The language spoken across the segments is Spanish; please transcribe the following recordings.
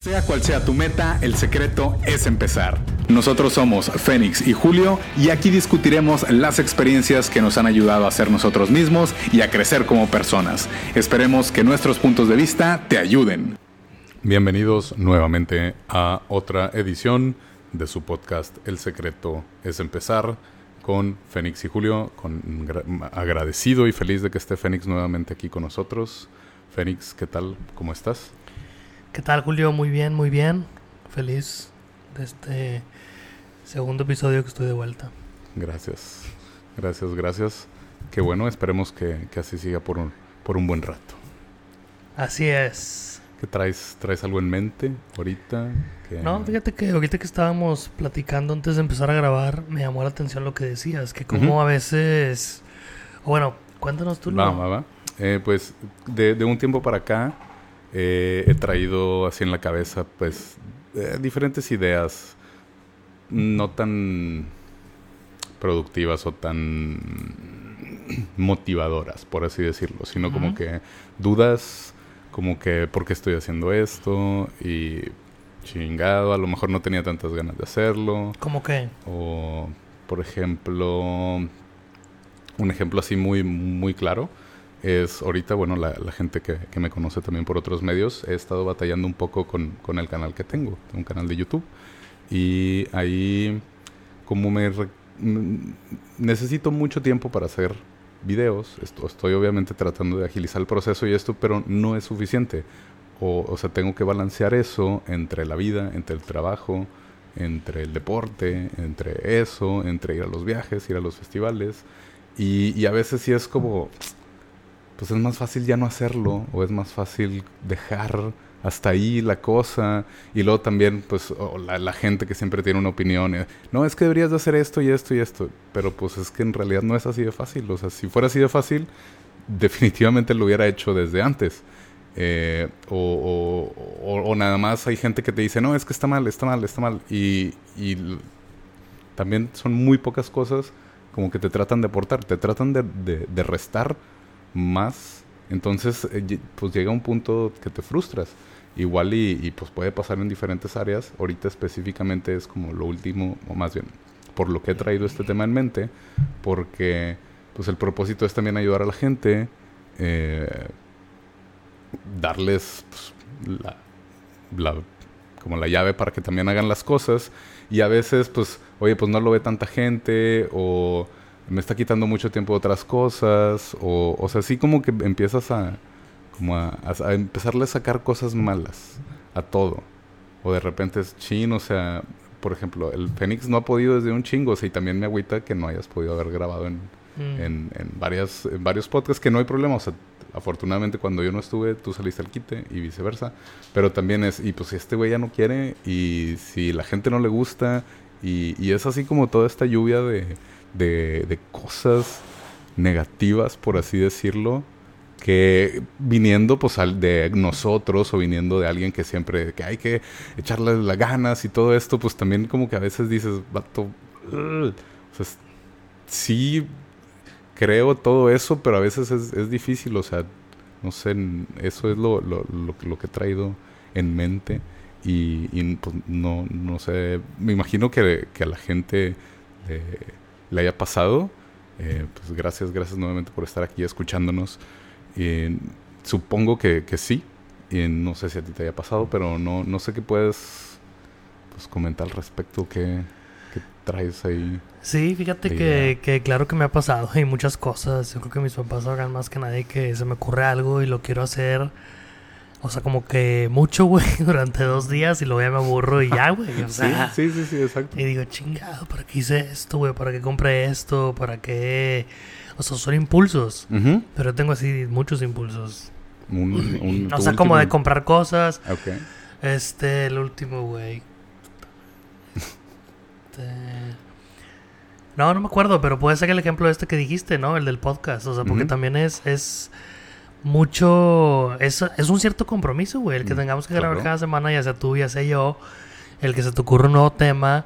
Sea cual sea tu meta, el secreto es empezar. Nosotros somos Fénix y Julio y aquí discutiremos las experiencias que nos han ayudado a ser nosotros mismos y a crecer como personas. Esperemos que nuestros puntos de vista te ayuden. Bienvenidos nuevamente a otra edición de su podcast El secreto es empezar con Fénix y Julio, con agradecido y feliz de que esté Fénix nuevamente aquí con nosotros. Fénix, ¿qué tal? ¿Cómo estás? ¿Qué tal, Julio? Muy bien, muy bien. Feliz de este segundo episodio que estoy de vuelta. Gracias, gracias, gracias. Qué bueno, esperemos que, así siga por un, por un buen rato. Así es. ¿Qué traes? ¿Traes algo en mente ahorita? No, fíjate que ahorita que estábamos platicando antes de empezar a grabar, me llamó la atención lo que decías, que como a veces... Bueno, cuéntanos tú. Va, va, va. Eh, pues de, de, un tiempo para acá eh, he traído así en la cabeza pues eh, diferentes ideas no tan productivas o tan motivadoras, por así decirlo, sino como que dudas, como que por qué estoy haciendo esto y chingado, a lo mejor no tenía tantas ganas de hacerlo. ¿Cómo qué? O, por ejemplo, un ejemplo así muy, muy claro es ahorita, bueno, la, gente que, me conoce también por otros medios, he estado batallando un poco con, con, el canal que tengo, un canal de YouTube. Y ahí, como me necesito mucho tiempo para hacer videos, estoy obviamente tratando de agilizar el proceso y esto, pero no es suficiente. O, o sea, tengo que balancear eso entre la vida, entre el trabajo, entre el deporte, entre eso, entre ir a los viajes, ir a los festivales. Y, y a veces sí es como pues es más fácil ya no hacerlo o es más fácil dejar hasta ahí la cosa y luego también pues la, gente que siempre tiene una opinión eh, no es que deberías de hacer esto y esto y esto pero pues es que en realidad no es así de fácil o sea si fuera así de fácil definitivamente lo hubiera hecho desde antes eh, o, o, nada más hay gente que te dice no es que está mal está mal está mal y, y también son muy pocas cosas como que te tratan de aportar te tratan de, de restar más, entonces eh, pues llega un punto que te frustras. Igual y, pues puede pasar en diferentes áreas. Ahorita específicamente es como lo último, o más bien, por lo que he traído este tema en mente, porque pues el propósito es también ayudar a la gente, eh, darles pues, la, como la llave para que también hagan las cosas y a veces pues oye pues no lo ve tanta gente o me está quitando mucho tiempo de otras cosas, o, o sea, así como que empiezas a, como a, a, empezarle a sacar cosas malas a todo. O de repente es chin, o sea, por ejemplo, el Fénix no ha podido desde un chingo, o sea, y también me agüita que no hayas podido haber grabado en, mm. en, en, varias, en varios podcasts, que no hay problema, o sea, afortunadamente cuando yo no estuve, tú saliste al quite y viceversa, pero también es, y pues si este güey ya no quiere, y si la gente no le gusta, y, y es así como toda esta lluvia de de, cosas negativas, por así decirlo, que viniendo pues de nosotros o viniendo de alguien que siempre que hay que echarle las ganas y todo esto, pues también como que a veces dices, vato, sí creo todo eso, pero a veces es, difícil, o sea, no sé, eso es lo, lo, lo, que he traído en mente y, pues no, no sé, me imagino que, que a la gente le haya pasado. Eh, pues gracias, gracias nuevamente por estar aquí escuchándonos. supongo que, que sí. Y no sé si a ti te haya pasado, pero no, no sé qué puedes pues, comentar al respecto. ¿Qué, traes ahí? Sí, fíjate que, que, claro que me ha pasado. Hay muchas cosas. Yo creo que mis papás hagan más que nadie que se me ocurre algo y lo quiero hacer o sea, como que mucho, güey, durante dos días y luego ya me aburro y ya, güey. O sea, sí, sí, sí, exacto. Y digo, chingado, ¿para qué hice esto, güey? ¿Para qué compré esto? ¿Para qué...? O sea, son impulsos. Pero tengo así muchos impulsos. Un, o sea, como de comprar cosas. Ok. Este, el último, güey. Este, no, no me acuerdo, pero puede ser el ejemplo este que dijiste, ¿no? El del podcast. O sea, porque también es... es mucho. Es, es un cierto compromiso, güey. El que mm, tengamos que grabar cada semana, ya sea tú, ya sea yo. El que se te ocurra un nuevo tema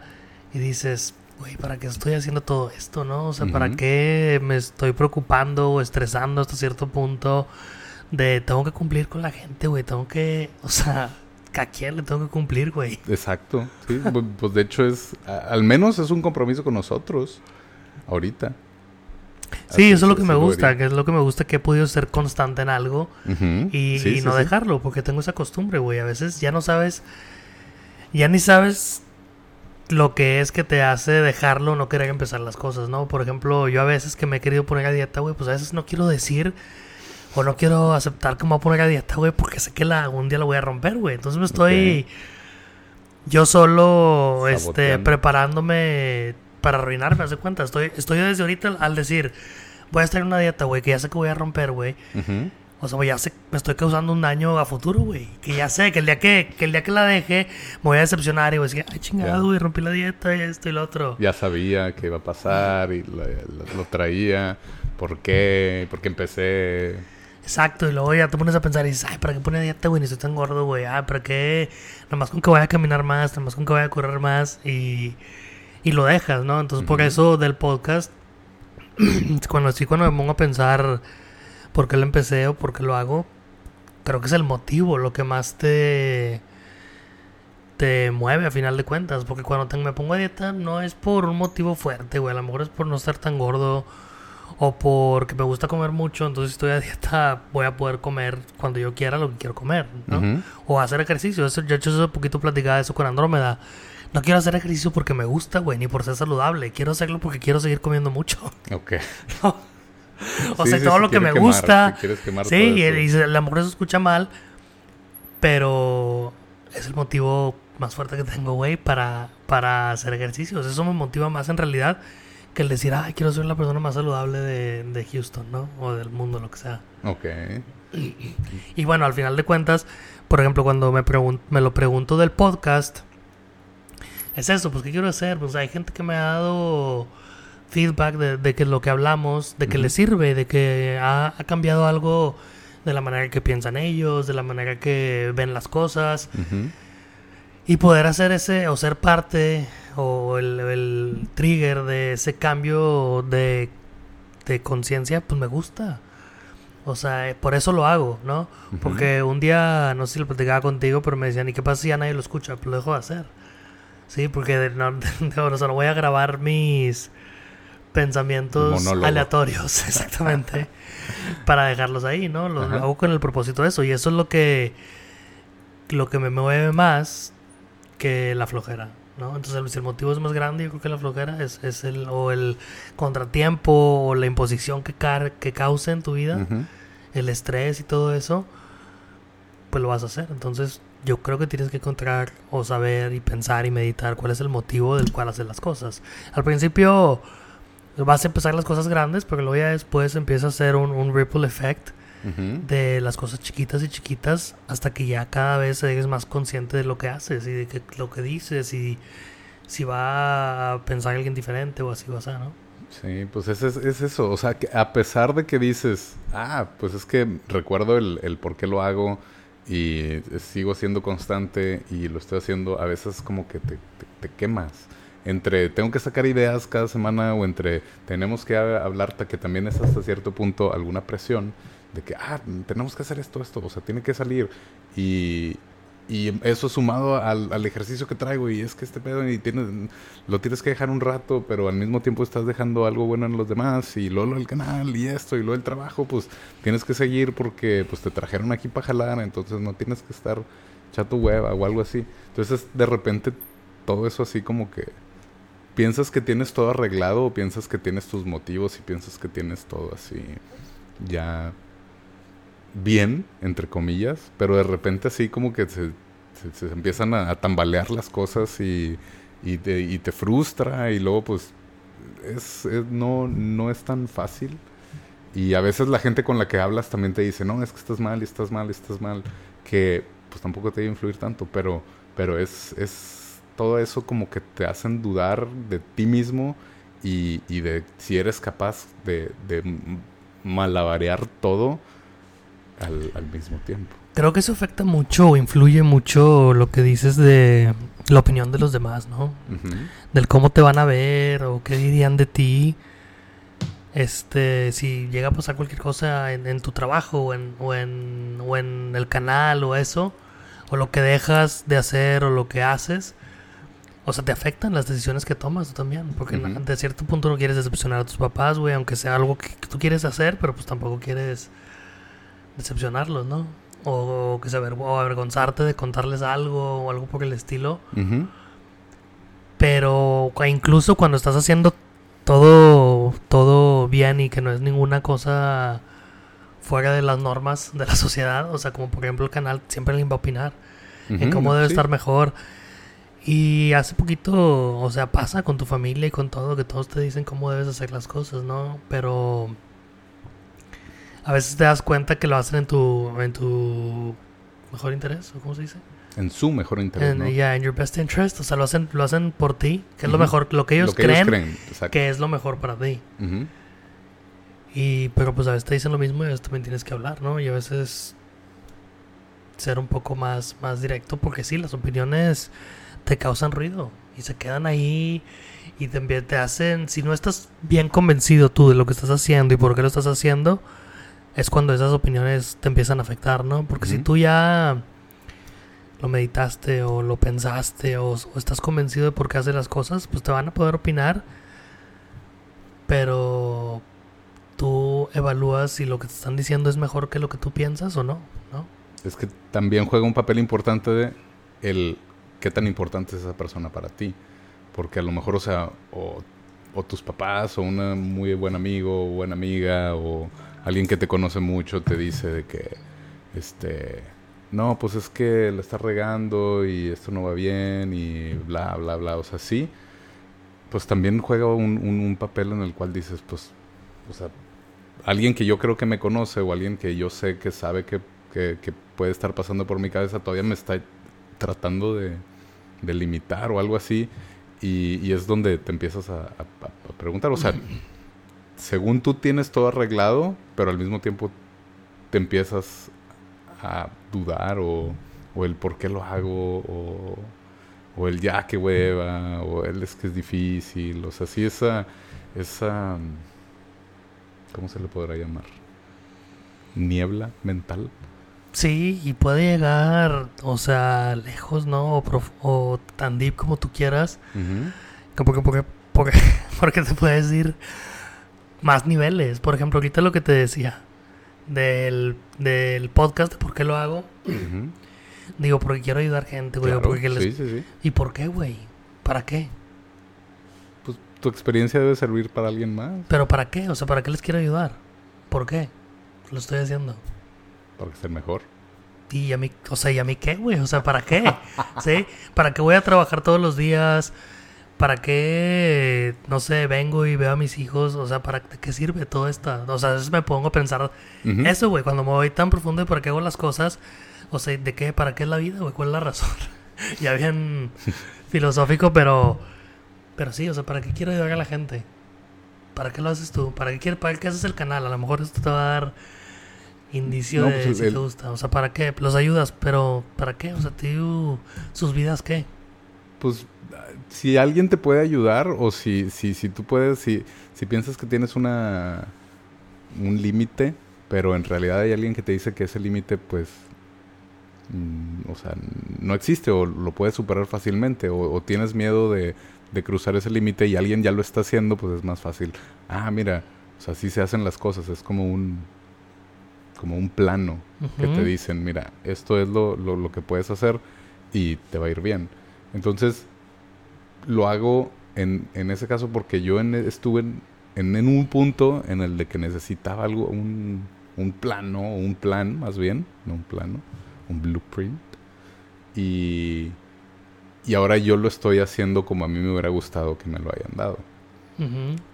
y dices, güey, ¿para qué estoy haciendo todo esto, no? O sea, ¿para qué me estoy preocupando o estresando hasta cierto punto? De tengo que cumplir con la gente, güey. Tengo que. O sea. ¿a quién le tengo que cumplir, güey? Exacto, sí, pues de hecho es, al menos es un compromiso con nosotros, ahorita. Sí, eso es lo que me gusta, que es lo que me gusta que he podido ser constante en algo y, no dejarlo, porque tengo esa costumbre, güey. A veces ya no sabes, ya ni sabes lo que es que te hace dejarlo, no querer empezar las cosas, ¿no? Por ejemplo, yo a veces que me he querido poner a dieta, güey, pues a veces no quiero decir o no quiero aceptar que me voy a poner a dieta, güey, porque sé que la, algún día la voy a romper, güey. Entonces me estoy yo solo este preparándome para arruinarme, hace cuenta. Estoy, estoy desde ahorita al decir, voy a estar en una dieta, güey, que ya sé que voy a romper, güey. O sea, ya sé, me estoy causando un daño a futuro, güey. Que ya sé que el día que, que el día que la deje, me voy a decepcionar y voy a decir, ay, chingado, güey, rompí la dieta y esto y lo otro. Ya sabía que iba a pasar y lo, traía. ¿Por qué? ¿Por qué empecé? Exacto, y luego ya te pones a pensar y dices, ay, ¿para qué pone dieta, güey? Ni estoy tan gordo, güey. Ah, ¿para qué? Nomás con que vaya a caminar más, nomás con que vaya a correr más y, y lo dejas, ¿no? Entonces, por eso del podcast, cuando sí, cuando me pongo a pensar por qué lo empecé o por qué lo hago, creo que es el motivo, lo que más te te mueve a final de cuentas, porque cuando me pongo a dieta no es por un motivo fuerte, güey, a lo mejor es por no estar tan gordo o porque me gusta comer mucho, entonces si estoy a dieta voy a poder comer cuando yo quiera lo que quiero comer, ¿no? O hacer ejercicio, eso, yo he hecho eso poquito platicaba eso con Andrómeda. No quiero hacer ejercicio porque me gusta, güey, ni por ser saludable. Quiero hacerlo porque quiero seguir comiendo mucho. Ok. O sea, todo lo que me gusta. sí, y, a lo mejor eso escucha mal, pero es el motivo más fuerte que tengo, güey, para, para hacer ejercicios. Eso me motiva más en realidad que el decir, ay, quiero ser la persona más saludable de, Houston, ¿no? O del mundo, lo que sea. Ok. Y, bueno, al final de cuentas, por ejemplo, cuando me, me lo pregunto del podcast, es eso, pues, ¿qué quiero hacer? Pues hay gente que me ha dado feedback de, de que lo que hablamos, de que le sirve, de que ha, cambiado algo de la manera que piensan ellos, de la manera que ven las cosas. Y poder hacer ese, o ser parte, o el, trigger de ese cambio de, de conciencia, pues me gusta. O sea, por eso lo hago, ¿no? Porque un día, no sé si lo platicaba contigo, pero me decían, ¿y qué pasa si ya nadie lo escucha? Pues lo dejo de hacer. Sí, porque no, no voy a grabar mis pensamientos aleatorios, exactamente, para dejarlos ahí, ¿no? Lo, hago con el propósito de eso y eso es lo que lo que me mueve más que la flojera, ¿no? Entonces el, motivo es más grande, yo creo que la flojera es, es el o el contratiempo o la imposición que car que cause en tu vida, el estrés y todo eso, pues lo vas a hacer. Entonces yo creo que tienes que encontrar o saber y pensar y meditar cuál es el motivo del cual hacer las cosas. Al principio vas a empezar las cosas grandes, pero luego ya después empieza a hacer un, ripple effect de las cosas chiquitas y chiquitas hasta que ya cada vez eres más consciente de lo que haces y de que, lo que dices y si va a pensar alguien diferente o así va a ser, ¿no? Sí, pues es, es, eso, o sea, que a pesar de que dices, ah, pues es que recuerdo el, el por qué lo hago y sigo siendo constante y lo estoy haciendo, a veces como que te, te quemas entre tengo que sacar ideas cada semana o entre tenemos que hablar que también es hasta cierto punto alguna presión de que, ah, tenemos que hacer esto, esto, o sea, tiene que salir. Y, y eso sumado al, al, ejercicio que traigo y es que este pedo y tienes, lo tienes que dejar un rato, pero al mismo tiempo estás dejando algo bueno en los demás y luego el canal y esto y luego el trabajo, pues tienes que seguir porque pues te trajeron aquí para jalar, entonces no tienes que estar chato hueva o algo así. Entonces de repente todo eso así como que piensas que tienes todo arreglado o piensas que tienes tus motivos y piensas que tienes todo así ya bien, entre comillas, pero de repente así como que se, se, empiezan a, tambalear las cosas y, y, te, y, te, frustra y luego pues es, no, no es tan fácil. Y a veces la gente con la que hablas también te dice, no, es que estás mal, y estás mal, y estás mal, que pues tampoco te debe influir tanto, pero, pero es, es todo eso como que te hacen dudar de ti mismo y, de si eres capaz de, de malabarear todo al, mismo tiempo. Creo que eso afecta mucho o influye mucho lo que dices de la opinión de los demás, ¿no? Del cómo te van a ver o qué dirían de ti. Este, si llega a pasar cualquier cosa en, tu trabajo o en, o en, o en el canal o eso, o lo que dejas de hacer o lo que haces, o sea, te afectan las decisiones que tomas tú también. Porque de cierto punto no quieres decepcionar a tus papás, güey, aunque sea algo que, tú quieres hacer, pero pues tampoco quieres decepcionarlos, ¿no? O, que se o avergonzarte de contarles algo o algo por el estilo. Pero incluso cuando estás haciendo todo, todo bien y que no es ninguna cosa fuera de las normas de la sociedad, o sea, como por ejemplo el canal siempre le va a opinar en cómo debe estar mejor y hace poquito, o sea, pasa con tu familia y con todo, que todos te dicen cómo debes hacer las cosas, ¿no? Pero a veces te das cuenta que lo hacen en tu, en tu mejor interés, ¿o cómo se dice? En su mejor interés, ¿no? Ya, en your best interest, o sea, lo hacen, lo hacen por ti, que es lo mejor, lo que ellos creen, que es lo mejor para ti. Y, pero pues a veces te dicen lo mismo y a veces también tienes que hablar, ¿no? Y a veces ser un poco más, más directo, porque sí, las opiniones te causan ruido y se quedan ahí y te, te hacen, si no estás bien convencido tú de lo que estás haciendo y por qué lo estás haciendo, es cuando esas opiniones te empiezan a afectar, ¿no? Porque si tú ya lo meditaste o lo pensaste o, estás convencido de por qué haces las cosas, pues te van a poder opinar, pero tú evalúas si lo que te están diciendo es mejor que lo que tú piensas o no, ¿no? Es que también juega un papel importante de el qué tan importante es esa persona para ti. Porque a lo mejor, o sea, o, tus papás, o una muy buen amigo, o buena amiga, o alguien que te conoce mucho te dice de que, este, no, pues es que le estás regando y esto no va bien y bla, bla, bla. O sea, sí, pues también juega un, papel en el cual dices, pues, o sea, alguien que yo creo que me conoce o alguien que yo sé que sabe que, que, puede estar pasando por mi cabeza todavía me está tratando de, de limitar o algo así. Y, es donde te empiezas a, preguntar. O sea, según tú tienes todo arreglado, pero al mismo tiempo te empiezas a dudar o, o el por qué lo hago o, o, el ya que hueva o el es que es difícil. O sea, sí esa, esa, ¿cómo se le podrá llamar? Niebla mental Sí, y puede llegar, o sea, lejos, ¿no? O, o tan deep como tú quieras. porque, porque, porque, porque te puedes ir más niveles. Por ejemplo, ahorita lo que te decía del, del podcast, ¿por qué lo hago? Digo, porque quiero ayudar gente, güey. sí, sí, sí. ¿Y por qué, güey? ¿Para qué? Pues tu experiencia debe servir para alguien más. ¿Pero para qué? O sea, ¿para qué les quiero ayudar? ¿Por qué? Lo estoy haciendo para ser mejor. Y a mí, o sea, ¿y a mí qué, güey? O sea, ¿para qué? ¿Sí? ¿Para qué voy a trabajar todos los días? ¿Para qué, no sé, vengo y veo a mis hijos? O sea, ¿para qué sirve todo esto? O sea, a veces me pongo a pensar eso, güey, cuando me voy tan profundo de para qué hago las cosas. O sea, ¿de qué? ¿Para qué es la vida, güey? ¿Cuál es la razón? ya bien filosófico, pero... Pero sí, o sea, ¿para qué quiero ayudar a la gente? ¿Para qué lo haces tú? ¿Para qué, quieres, ¿Para qué haces el canal? A lo mejor esto te va a dar indicio de pues, si te gusta. O sea, ¿para qué? Los ayudas, pero ¿para qué? O sea, tío, sus vidas qué? Pues si alguien te puede ayudar o si, si, si tú puedes, si, si piensas que tienes una un límite, pero en realidad hay alguien que te dice que ese límite pues mm, o sea, no existe o lo puedes superar fácilmente o, o tienes miedo de, de cruzar ese límite y alguien ya lo está haciendo, pues es más fácil. Ah, mira, o sea, así se hacen las cosas, es como un como un plano que te dicen, mira, esto es lo, lo, que puedes hacer y te va a ir bien. Entonces, lo hago en, en ese caso porque yo en, estuve en, en, un punto en el de que necesitaba algo, un, un plano, un plan más bien, no un plano, un blueprint. Y, y ahora yo lo estoy haciendo como a mí me hubiera gustado que me lo hayan dado.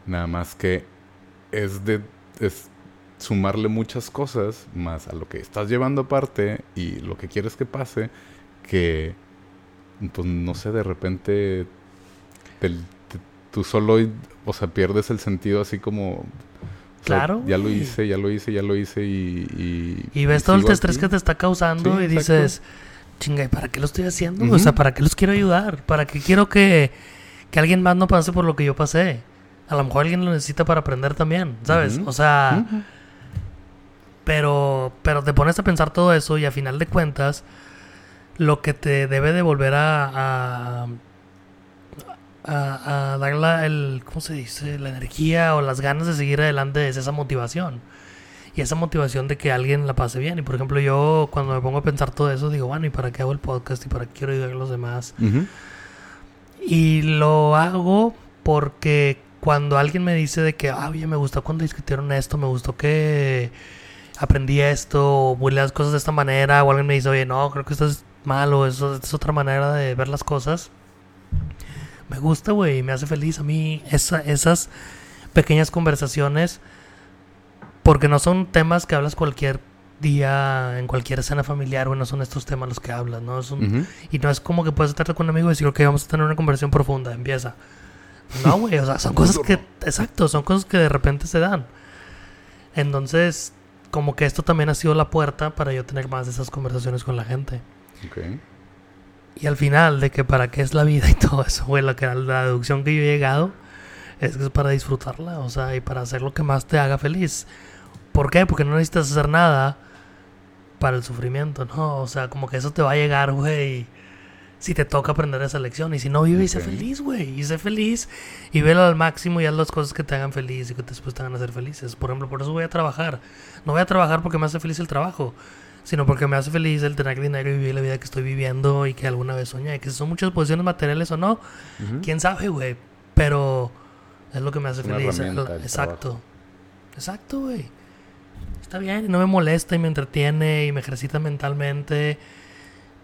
Nada más que es de... Es, sumarle muchas cosas más a lo que estás llevando aparte y lo que quieres que pase, que, pues no sé, de repente tú solo, o sea, pierdes el sentido así como... Claro. ya lo hice, ya lo hice, ya lo hice y... Y, ves todo el estrés que te está causando y dices, chinga, ¿y para qué lo estoy haciendo? O sea, ¿para qué los quiero ayudar? ¿Para qué quiero que, que alguien más no pase por lo que yo pasé? A lo mejor alguien lo necesita para aprender también, ¿sabes? O sea... Pero, pero te pones a pensar todo eso y a final de cuentas, lo que te debe de volver a, a, a, dar la, el, ¿cómo se dice? La energía o las ganas de seguir adelante es esa motivación. Y esa motivación de que alguien la pase bien. Y por ejemplo, yo cuando me pongo a pensar todo eso, digo, bueno, ¿y para qué hago el podcast? ¿Y para qué quiero ayudar a los demás? Y lo hago porque cuando alguien me dice de que, ah, oye, me gustó cuando discutieron esto, me gustó que aprendí esto, o las cosas de esta manera, o alguien me dice, oye, no, creo que esto es malo, eso es otra manera de ver las cosas. Me gusta, güey, me hace feliz a mí esa, esas pequeñas conversaciones, porque no son temas que hablas cualquier día, en cualquier escena familiar, bueno, son estos temas los que hablas, ¿no? Y no es como que puedes estar con un amigo y decir, ok, vamos a tener una conversación profunda, empieza. No, güey, o sea, son cosas que, exacto, son cosas que de repente se dan. Entonces, como que esto también ha sido la puerta para yo tener más de esas conversaciones con la gente. Y al final, de que para qué es la vida y todo eso, güey, la, la deducción que yo he llegado es que es para disfrutarla, o sea, y para hacer lo que más te haga feliz. ¿Por qué? Porque no necesitas hacer nada para el sufrimiento, ¿no? O sea, como que eso te va a llegar, güey si te toca aprender esa lección. Y si no, vive y sé feliz, güey. Y sé feliz. Y velo al máximo y haz las cosas que te hagan feliz y que después te hagan hacer felices. Por ejemplo, por eso voy a trabajar. No voy a trabajar porque me hace feliz el trabajo, sino porque me hace feliz el tener dinero y vivir la vida que estoy viviendo y que alguna vez soñé. Que son muchas posiciones materiales o no, quién sabe, güey. Pero es lo que me hace feliz. Exacto. Exacto, güey. Está bien, y no me molesta y me entretiene y me ejercita mentalmente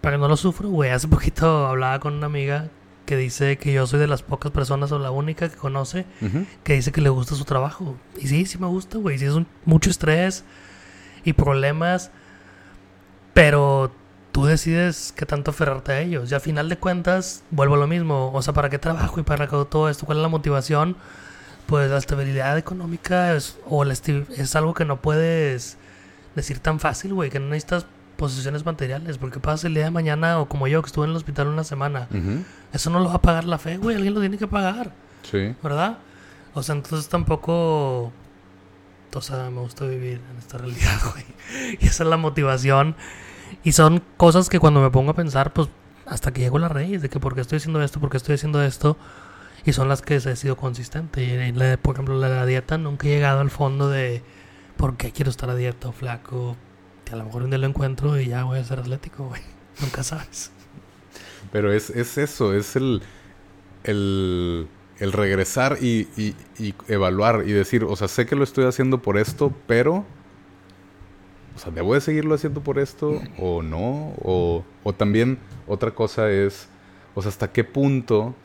para que no lo sufro, güey. Hace poquito hablaba con una amiga que dice que yo soy de las pocas personas o la única que conoce que dice que le gusta su trabajo. Y sí, sí me gusta, güey. Sí es mucho estrés y problemas, pero tú decides qué tanto aferrarte a ellos. Y a final de cuentas, vuelvo a lo mismo. O sea, ¿para qué trabajo y para qué todo esto? ¿Cuál es la motivación? Pues la estabilidad económica es, o es algo que no puedes decir tan fácil, güey. Que no necesitas posesiones materiales. Porque pasa el día de mañana, o como yo, que estuve en el hospital una semana, eso no lo va a pagar la fe, güey. Alguien lo tiene que pagar. Sí. ¿Verdad? O sea, entonces tampoco. O sea, me gusta vivir en esta realidad, güey. Y esa es la motivación. Y son cosas que cuando me pongo a pensar, pues hasta que llego a la raíz de que por qué estoy haciendo esto, por qué estoy haciendo esto. Y son las que he sido consistente. Y, por ejemplo, la, la dieta nunca he llegado al fondo de por qué quiero estar a dieta o flaco, que a lo mejor un día lo encuentro y ya voy a ser atlético, güey. Nunca sabes. Pero es, es eso, es el, el, el regresar y, evaluar y decir, o sea, sé que lo estoy haciendo por esto, pero, o sea, ¿debo de seguirlo haciendo por esto o no? O, o también otra cosa es, o sea, ¿hasta qué punto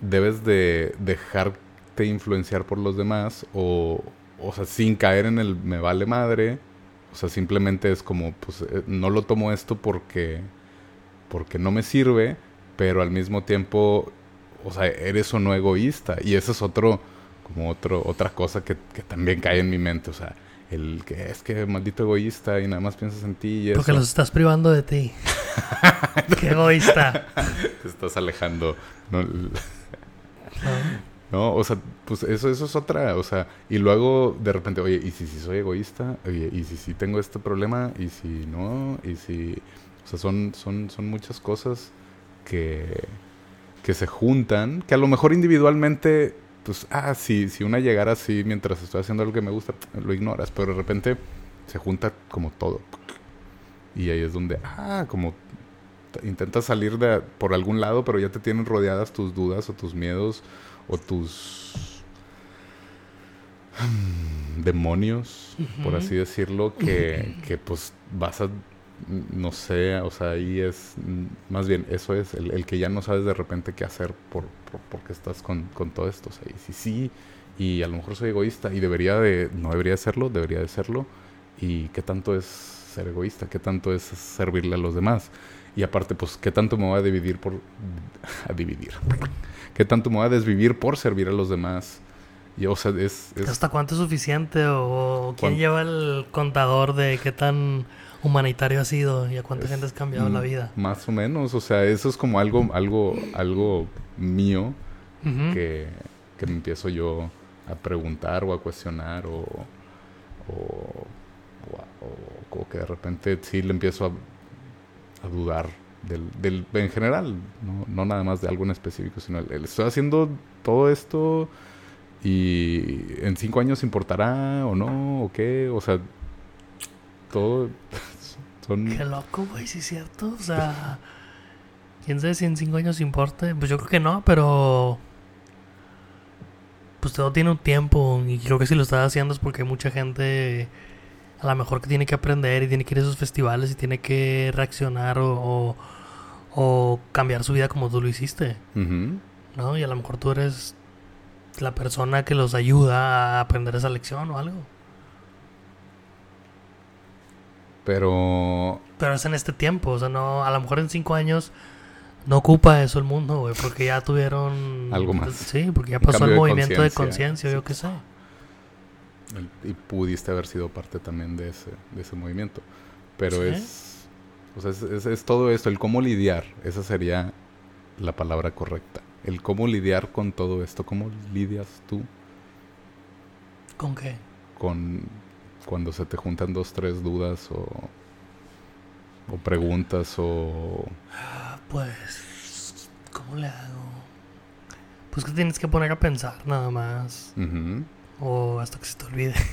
debes de dejarte influenciar por los demás o, o sea, sin caer en el me vale madre o sea, simplemente es como, pues eh, no lo tomo esto porque, porque no me sirve, pero al mismo tiempo, o sea, eres o no egoísta. Y eso es otro, como otro, otra cosa que, también cae en mi mente. O sea, el que es que maldito egoísta y nada más piensas en ti y Porque los estás privando de ti. Qué egoísta. Te estás alejando. ¿no? ¿No? O sea, pues eso, eso es otra, o sea, y luego de repente, oye, ¿y si, si soy egoísta? Oye, ¿y si, si tengo este problema? ¿Y si no? ¿Y si...? O sea, son, son, son muchas cosas que, que se juntan, que a lo mejor individualmente, pues, ah, si, si una llegara así mientras estoy haciendo algo que me gusta, lo ignoras, pero de repente se junta como todo. Y ahí es donde, ah, como intentas salir de, por algún lado, pero ya te tienen rodeadas tus dudas o tus miedos o tus demonios, por así decirlo, que, que, pues vas a, no sé, o sea, ahí es, más bien, eso es, el, que ya no sabes de repente qué hacer por, porque estás con, con, todo esto, o sea, y si sí, y a lo mejor soy egoísta y debería de, no debería de serlo, debería de serlo, y qué tanto es ser egoísta, qué tanto es servirle a los demás. Y aparte, pues, ¿qué tanto me voy a dividir por... a dividir. ¿Qué tanto me voy a desvivir por servir a los demás? Y, o sea, es, ¿Hasta cuánto es suficiente? ¿O quién lleva el contador de qué tan humanitario ha sido y a cuánta gente has cambiado la vida? Más o menos. O sea, eso es como algo, algo, algo mío que, que me empiezo yo a preguntar o a cuestionar o, o, o, o que de repente sí le empiezo a a dudar del, en general, no, nada más de algo en específico, sino el, estoy haciendo todo esto y en cinco años importará o no, o qué, o sea, todo son... Qué loco, güey, sí es cierto, o sea, quién sabe si en cinco años importa, pues yo creo que no, pero pues todo tiene un tiempo y creo que si lo estás haciendo es porque hay mucha gente a lo mejor que tiene que aprender y tiene que ir a esos festivales y tiene que reaccionar o o cambiar su vida como tú lo hiciste. ¿No? Y a lo mejor tú eres la persona que los ayuda a aprender esa lección o algo. Pero. Pero es en este tiempo, o sea, no. A lo mejor en cinco años no ocupa eso el mundo, güey, porque ya tuvieron. Algo más. Sí, porque ya pasó el movimiento de conciencia, yo qué sé. Y pudiste haber sido parte también de ese, de ese movimiento. Pero es o sea, es, todo esto, el cómo lidiar, esa sería la palabra correcta. El cómo lidiar con todo esto, cómo lidias tú. ¿Con qué? Con cuando se te juntan dos, tres dudas o, o preguntas o... Pues, ¿cómo le hago? Pues que tienes que poner a pensar nada más. O hasta que se te olvide.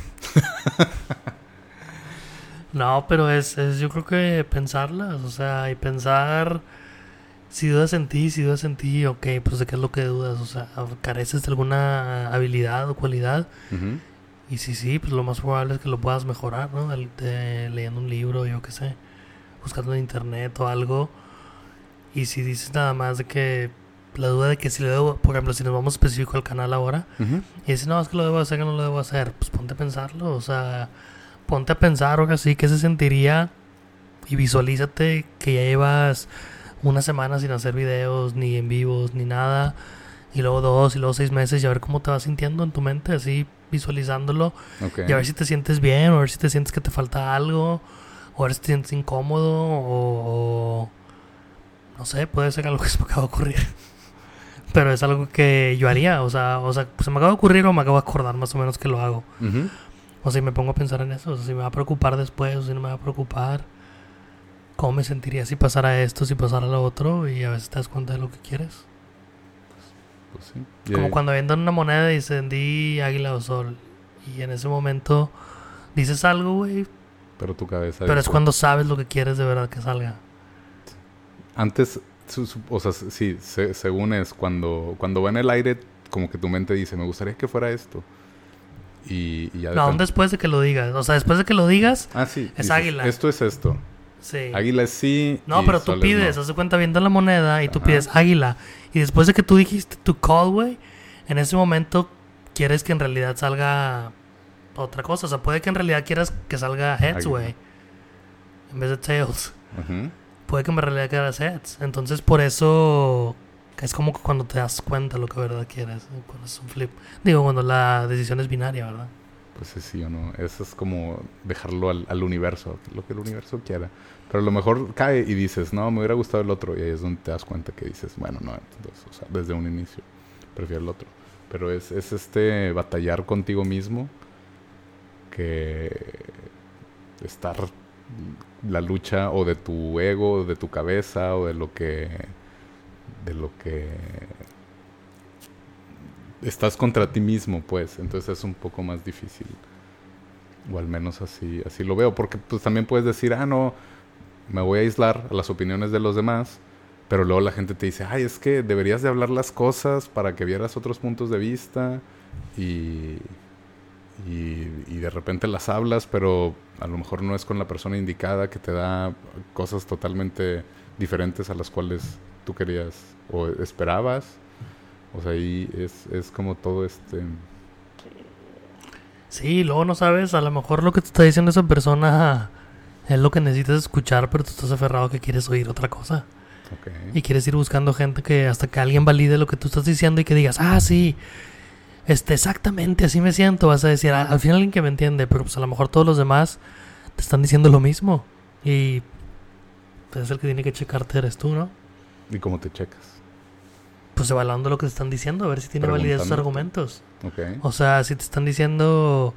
No, pero es, es yo creo que pensarlas, o sea, y pensar si dudas en ti, si dudas en ti, ok, pues de qué es lo que dudas, o sea, careces de alguna habilidad o cualidad. Y si sí, pues lo más probable es que lo puedas mejorar, ¿no? leyendo un libro, yo qué sé, buscando en internet o algo. Y si dices nada más de que la duda de que si lo debo, por ejemplo, si nos vamos específico al canal ahora, y dices, no, es que lo debo hacer, que no lo debo hacer, pues ponte a pensarlo, o sea ponte a pensar o así, ¿qué se sentiría? Y visualízate que ya llevas una semana sin hacer videos, ni en vivos, ni nada. Y luego dos, y luego seis meses, y a ver cómo te vas sintiendo en tu mente, así visualizándolo. Y a ver si te sientes bien, o a ver si te sientes que te falta algo, o a ver si te sientes incómodo, o, no sé, puede ser algo que se me acaba de ocurrir. Pero es algo que yo haría, o sea, o sea, se me acaba de ocurrir o me acabo de acordar más o menos que lo hago. O si me pongo a pensar en eso, o sea, si me va a preocupar después, o si no me va a preocupar, ¿cómo me sentiría si pasara esto, si pasara lo otro? Y a veces te das cuenta de lo que quieres. Pues, sí. Como cuando vendan una moneda y dicen di águila o sol. Y en ese momento dices algo, güey. Pero tu cabeza. Pero es cuando sabes lo que quieres de verdad que salga. Antes, o sea, sí, según es cuando, cuando va en el aire, como que tu mente dice, me gustaría que fuera esto. Y, ya No, después de que lo digas. O sea, después de que lo digas, ah, sí, es águila. Esto es esto. Sí. Águila sí. No, pero tú pides, haz cuenta viendo la moneda y tú pides águila. Y después de que tú dijiste tu call, güey, en ese momento quieres que en realidad salga otra cosa. O sea, puede que en realidad quieras que salga heads, güey. En vez de tails. Puede que en realidad quieras heads. Entonces, por eso es como cuando te das cuenta lo que verdad quieres, cuando es un flip. Digo, cuando la decisión es binaria, ¿verdad? Pues sí o no. Eso es como dejarlo al, universo, lo que el universo quiera. Pero a lo mejor cae y dices, no, me hubiera gustado el otro. Y ahí es donde te das cuenta que dices, bueno, no, entonces, o sea, desde un inicio prefiero el otro. Pero es, es este batallar contigo mismo que estar la lucha o de tu ego, o de tu cabeza o de lo que de lo que estás contra ti mismo, pues. Entonces es un poco más difícil. O al menos así, así lo veo. Porque pues también puedes decir, ah, no, me voy a aislar a las opiniones de los demás. Pero luego la gente te dice, ay, es que deberías de hablar las cosas para que vieras otros puntos de vista. Y, y, y de repente las hablas, pero a lo mejor no es con la persona indicada que te da cosas totalmente diferentes a las cuales tú querías o esperabas. O sea, ahí es, es como todo este... Sí, luego no sabes, a lo mejor lo que te está diciendo esa persona es lo que necesitas escuchar, pero tú estás aferrado que quieres oír otra cosa. Y quieres ir buscando gente que hasta que alguien valide lo que tú estás diciendo y que digas, ah, sí, este, exactamente, así me siento. Vas a decir, al final alguien que me entiende, pero pues a lo mejor todos los demás te están diciendo lo mismo. Y pues es el que tiene que checarte eres tú, ¿no? ¿Y cómo te checas? Pues evaluando lo que te están diciendo, a ver si tiene validez sus argumentos. O sea, si te están diciendo,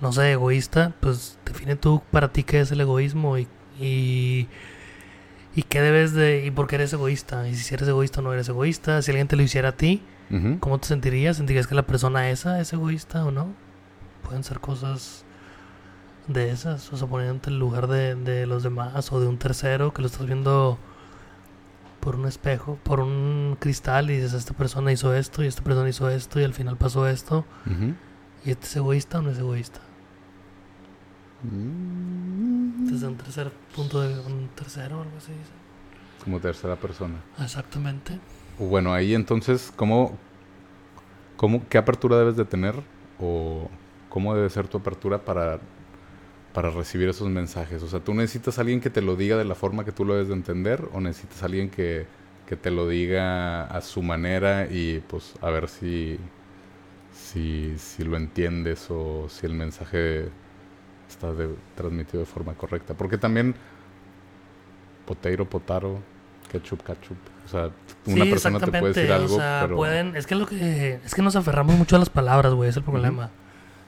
no sé, egoísta, pues define tú para ti qué es el egoísmo y, y, ¿Y qué debes de... y por qué eres egoísta? Y si eres egoísta o no eres egoísta, si alguien te lo hiciera a ti, ¿cómo te sentirías? ¿Sentirías que la persona esa es egoísta o no? Pueden ser cosas de esas, o sea, poniéndote en el lugar de, de los demás o de un tercero que lo estás viendo por un espejo, por un cristal y dices, esta persona hizo esto y esta persona hizo esto y al final pasó esto. ¿Y este es egoísta o no es egoísta? Mm. Desde un tercer punto de un tercero o algo así. Como tercera persona. Exactamente. Bueno, ahí entonces, ¿cómo, cómo, ¿qué apertura debes de tener? ¿O cómo debe ser tu apertura para, para recibir esos mensajes? O sea, ¿tú necesitas a alguien que te lo diga de la forma que tú lo debes de entender? ¿O necesitas a alguien que, que te lo diga a su manera y pues a ver si, si, si lo entiendes o si el mensaje está transmitido de forma correcta. Porque también poteiro, potaro, ketchup, ketchup. O sea, una persona te puede decir algo, o sea, pueden, es que lo que es que nos aferramos mucho a las palabras, güey, es el problema.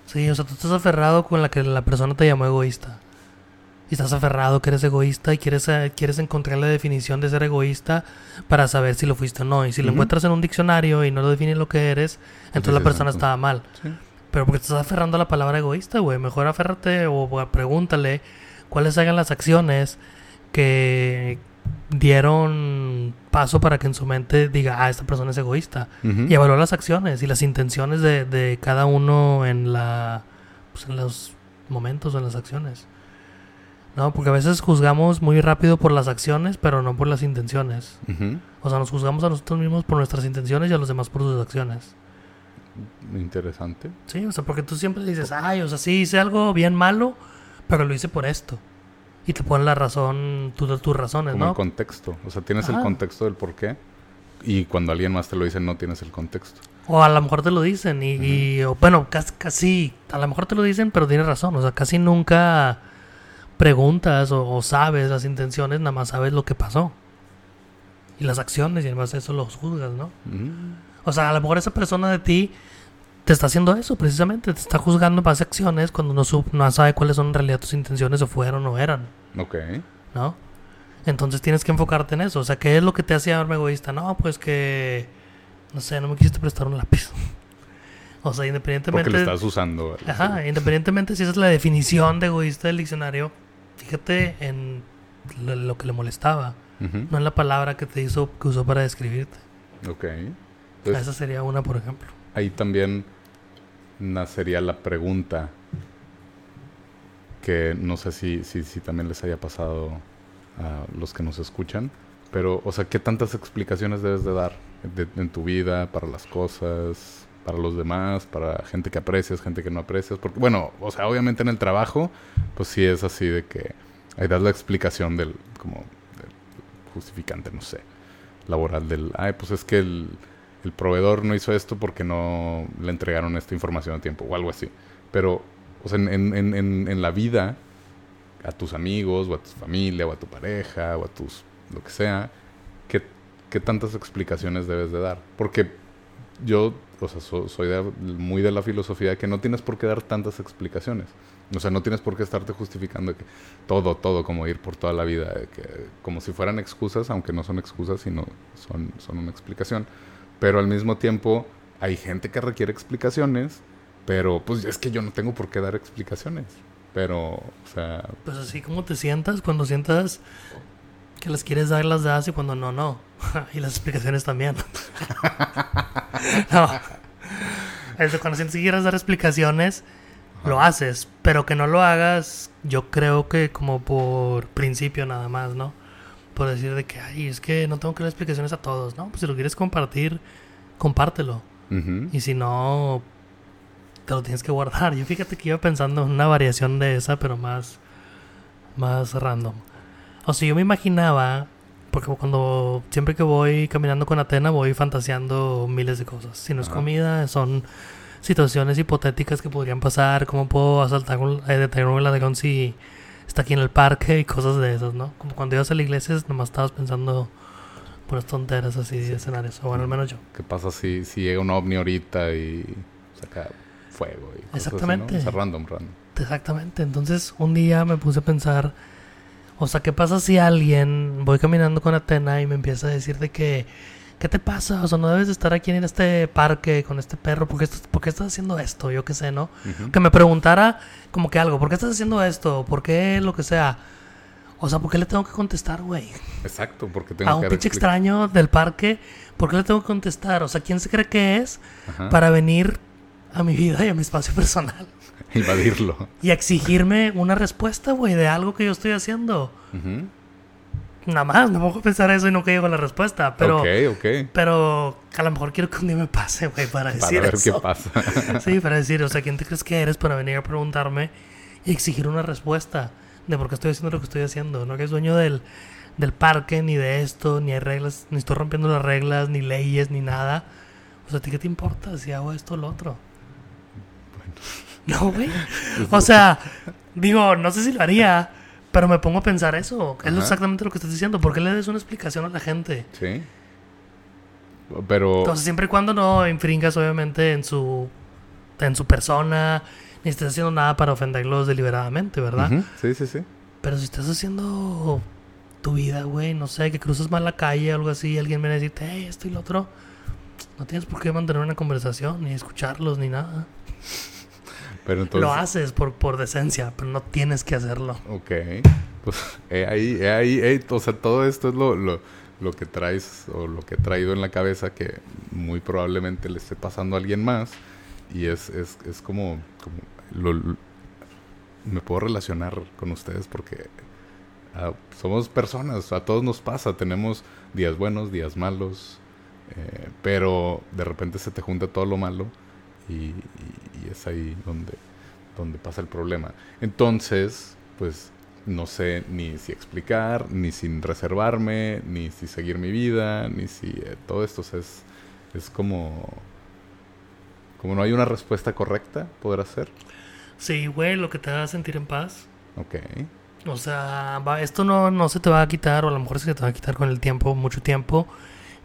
Sí, o sea, tú estás aferrado con la que la persona te llamó egoísta. Y estás aferrado que eres egoísta y quieres, eh, quieres encontrar la definición de ser egoísta para saber si lo fuiste o no. Y si lo encuentras en un diccionario y no lo define lo que eres, entonces la persona estaba mal. Sí. Pero porque estás aferrando a la palabra egoísta, güey. Mejor aférrate o pregúntale cuáles hagan las acciones que dieron paso para que en su mente diga, ah, esta persona es egoísta. Y evaluar las acciones y las intenciones de, de cada uno en la pues, en los momentos o en las acciones. No, porque a veces juzgamos muy rápido por las acciones, pero no por las intenciones. O sea, nos juzgamos a nosotros mismos por nuestras intenciones y a los demás por sus acciones. Interesante. Sí, o sea, porque tú siempre dices, ay, o sea, sí hice algo bien malo, pero lo hice por esto. Y te ponen la razón, tus tus razones, Como ¿no? el contexto. O sea, tienes el contexto del por qué. Y cuando alguien más te lo dice, no tienes el contexto. O a lo mejor te lo dicen. Y, bueno, casi, casi, a lo mejor te lo dicen, pero tienes razón. O sea, casi nunca preguntas o, sabes las intenciones, nada más sabes lo que pasó. Y las acciones, y además eso los juzgas, ¿no? O sea, a lo mejor esa persona de ti te está haciendo eso precisamente, te está juzgando en base a acciones cuando no, no sabe cuáles son en realidad tus intenciones o fueron o eran. Ok. ¿No? Entonces tienes que enfocarte en eso. O sea, ¿qué es lo que te hace llamarme egoísta? No, pues que, no sé, no me quisiste prestar un lápiz. o sea, independientemente... Porque lo estás usando. Ajá, independientemente si esa es la definición de egoísta del diccionario, fíjate en lo, que le molestaba. No en la palabra que te hizo, que usó para describirte. Ok. Esa sería una, por ejemplo. Ahí también nacería la pregunta que no sé si, si, también les haya pasado a los que nos escuchan, pero, o sea, ¿qué tantas explicaciones debes de dar en tu vida, para las cosas, para los demás, para gente que aprecias, gente que no aprecias? Porque, bueno, o sea, obviamente en el trabajo, pues sí es así de que ahí das la explicación del, como, del justificante, no sé, laboral del, ay, pues es que el el proveedor no hizo esto porque no le entregaron esta información a tiempo o algo así. Pero, o sea, en, la vida, a tus amigos o a tu familia o a tu pareja o a tus, lo que sea, ¿qué, qué tantas explicaciones debes de dar? Porque yo, o sea, soy muy de la filosofía de que no tienes por qué dar tantas explicaciones. O sea, no tienes por qué estarte justificando que todo, todo, como ir por toda la vida, como si fueran excusas, aunque no son excusas, sino son, son una explicación. Pero al mismo tiempo hay gente que requiere explicaciones, pero pues es que yo no tengo por qué dar explicaciones. Pero, o sea... Pues así como te sientas cuando sientas que las quieres dar, las das y cuando no, no. y las explicaciones también. no. Eso, cuando sientes que quieres dar explicaciones, lo haces. Pero que no lo hagas, yo creo que como por principio nada más, ¿no? Por decir de que, ay, es que no tengo que dar explicaciones a todos, ¿no? Pues si lo quieres compartir, compártelo. Y si no, te lo tienes que guardar. Yo fíjate que iba pensando en una variación de esa, pero más, más random. O sea, yo me imaginaba, porque cuando siempre que voy caminando con Atena voy fantaseando miles de cosas. Si no es comida, son situaciones hipotéticas que podrían pasar, cómo puedo asaltar, eh, detener un ladrón si está aquí en el parque y cosas de esas, ¿no? Como cuando ibas a la iglesia, nomás estabas pensando por tonteras así de escenarios, o bueno, al menos yo. ¿Qué pasa si, si llega un ovni ahorita y saca fuego? Y Exactamente. Así, ¿no? random, random. Exactamente. Entonces, un día me puse a pensar, O sea, ¿qué pasa si alguien, voy caminando con Atena y me empieza a decir de que, ¿qué te pasa? O sea, no debes de estar aquí en este parque con este perro, ¿por qué estás, por qué estás haciendo esto? Yo qué sé, ¿no? Que me preguntara como que algo, ¿por qué estás haciendo esto? ¿Por qué lo que sea? O sea, ¿por qué le tengo que contestar, güey? Exacto, porque tengo A un pinche extraño del parque, ¿por qué le tengo que contestar? O sea, ¿quién se cree que es para venir a mi vida y a mi espacio personal? Invadirlo. Y exigirme una respuesta, güey, de algo que yo estoy haciendo. Nada más, pongo a pensar eso y no llego a la respuesta. Pero, ok, ok. Pero a lo mejor quiero que un día me pase, güey, para decir Para ver eso. qué pasa. sí, para decir, o sea, ¿quién te crees que eres para venir a preguntarme y exigir una respuesta de por qué estoy haciendo lo que estoy haciendo? No que es dueño del, del parque, ni de esto, ni hay reglas, ni estoy rompiendo las reglas, ni leyes, ni nada. O sea, ¿a ti qué te importa si hago esto o lo otro? No, güey. O sea, digo, no sé si lo haría, pero me pongo a pensar eso. Es exactamente lo que estás diciendo. ¿Por qué le des una explicación a la gente? Sí. Pero. Entonces, siempre y cuando no infringas, obviamente, en su, en su persona, ni estés haciendo nada para ofenderlos deliberadamente, ¿verdad? Sí, sí, sí. Pero si estás haciendo tu vida, güey, no sé, que cruzas mal la calle o algo así, alguien viene a decirte, hey, esto y lo otro, no tienes por qué mantener una conversación, ni escucharlos, ni nada. Pero entonces. Lo haces por, por decencia, pero no tienes que hacerlo. Ok. Pues he ahí, he ahí, he- o sea, todo esto es lo, lo, lo que traes o lo que he traído en la cabeza que muy probablemente le esté pasando a alguien más. Y es, es, es como, como lo- lo- me puedo relacionar con ustedes porque ah, somos personas, a todos nos pasa, tenemos días buenos, días malos, eh, pero de repente se te junta todo lo malo y, y- y es ahí donde, donde pasa el problema. Entonces, pues no sé ni si explicar, ni sin reservarme, ni si seguir mi vida, ni si eh, todo esto o sea, es, es como... Como no hay una respuesta correcta, podrá ser. Sí, güey, lo que te haga sentir en paz. Ok. O sea, va- esto no, no se te va a quitar, o a lo mejor se te va a quitar con el tiempo, mucho tiempo.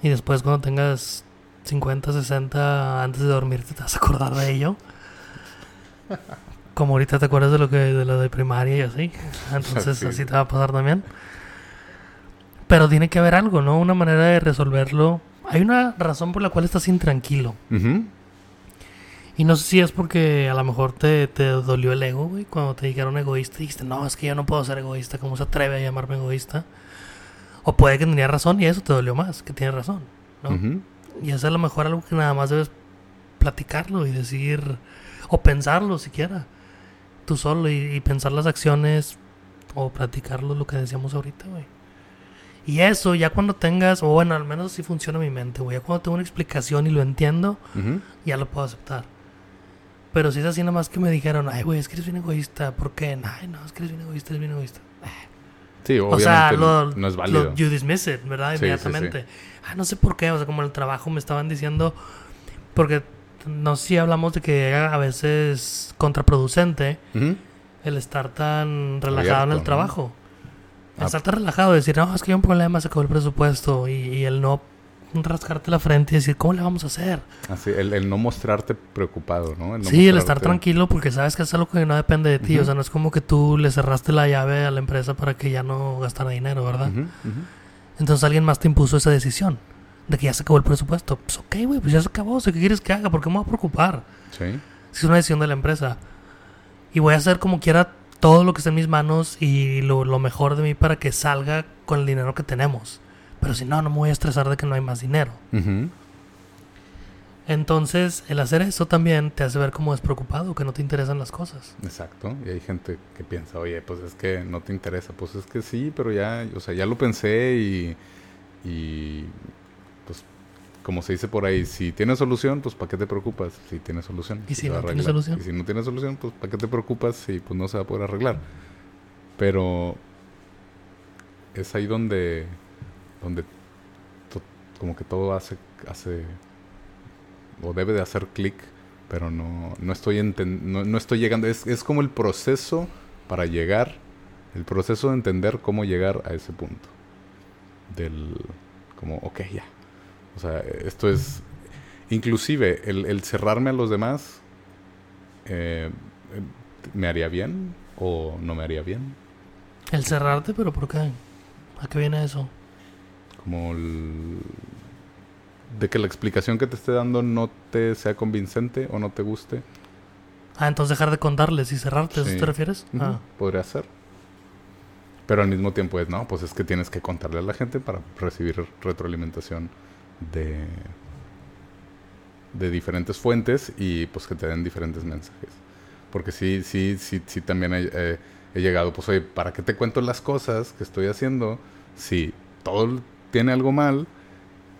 Y después cuando tengas 50, 60, antes de dormirte te vas a acordar de ello. Como ahorita te acuerdas de lo que de lo de primaria y así. Entonces Sí. así te va a pasar también. Pero tiene que haber algo, ¿no? Una manera de resolverlo. Hay una razón por la cual estás intranquilo. Ujú. Y no sé si es porque a lo mejor te, te dolió el ego, güey, cuando te dijeron egoísta y dijiste, no, es que yo no puedo ser egoísta, ¿cómo se atreve a llamarme egoísta? O puede que tenía razón y eso te dolió más, que tienes razón, ¿no? Ujú. Y es a lo mejor algo que nada más debes platicarlo y decir, o pensarlo siquiera, tú solo y, y pensar las acciones o platicarlo, lo que decíamos ahorita, güey. Y eso, ya cuando tengas, o bueno, al menos así funciona mi mente, güey, ya cuando tengo una explicación y lo entiendo, ya lo puedo aceptar. Pero si es así, nada más que me dijeron, ay, güey, es que eres bien egoísta. ¿Por qué? Ay, no, es que eres bien egoísta, eres bien egoísta. Sí, O obviamente sea, no- lo, no es lo- válido. you dismiss it, ¿verdad? Sí, sí, Inmediatamente. Ah, no sé por qué, o sea, como en el trabajo me estaban diciendo, porque no sé si hablamos de que era a veces contraproducente el estar tan relajado en el ¿no? trabajo. El Ah. estar tan relajado, decir, no, es que hay un problema, se acabó el presupuesto, y, y el no rascarte la frente y decir, ¿cómo le vamos a hacer? Así, el, el no mostrarte preocupado, ¿no? no sí, el estar tranquilo porque sabes que es algo que no depende de ti. O sea, no es como que tú le cerraste la llave a la empresa para que ya no gastara dinero, ¿verdad? Entonces alguien más te impuso esa decisión de que ya se acabó el presupuesto. Pues ok, güey, pues ya se acabó. O sea, ¿qué quieres que haga? ¿Por qué me voy a preocupar? Sí. Si es una decisión de la empresa. Y voy a hacer como quiera todo lo que esté en mis manos y lo, lo mejor de mí para que salga con el dinero que tenemos. Pero si no, no me voy a estresar de que no hay más dinero. Entonces, el hacer eso también te hace ver como despreocupado, que no te interesan las cosas. Exacto. Y hay gente que piensa, oye, pues es que no te interesa. Pues es que sí, pero ya, o sea, ya lo pensé y, y pues, como se dice por ahí, si tienes solución, pues ¿para qué te preocupas? Si tienes solución. ¿Y si no tienes solución? Y si no tienes solución, pues ¿para qué te preocupas si pues no se va a poder arreglar? Pero es ahí donde, donde como que todo hace, hace o debe de hacer clic, pero no, no estoy no, no estoy llegando. Es, es como el proceso para llegar, el proceso de entender cómo llegar a ese punto. Del, como, ok, ya. O sea, esto es, inclusive, el, el cerrarme a los demás, eh, ¿me haría bien o no me haría bien? El cerrarte, pero ¿por qué? ¿A qué viene eso? Como el... de que la explicación que te esté dando no te sea convincente o no te guste. Ah, entonces dejar de contarles y cerrarte, ¿a eso te refieres? ah. Podría ser. Pero al mismo tiempo es, no, pues es que tienes que contarle a la gente para recibir retroalimentación de, de diferentes fuentes y pues que te den diferentes mensajes. Porque sí, sí, sí, sí también he, he llegado, pues oye, ¿para qué te cuento las cosas que estoy haciendo si todo tiene algo mal?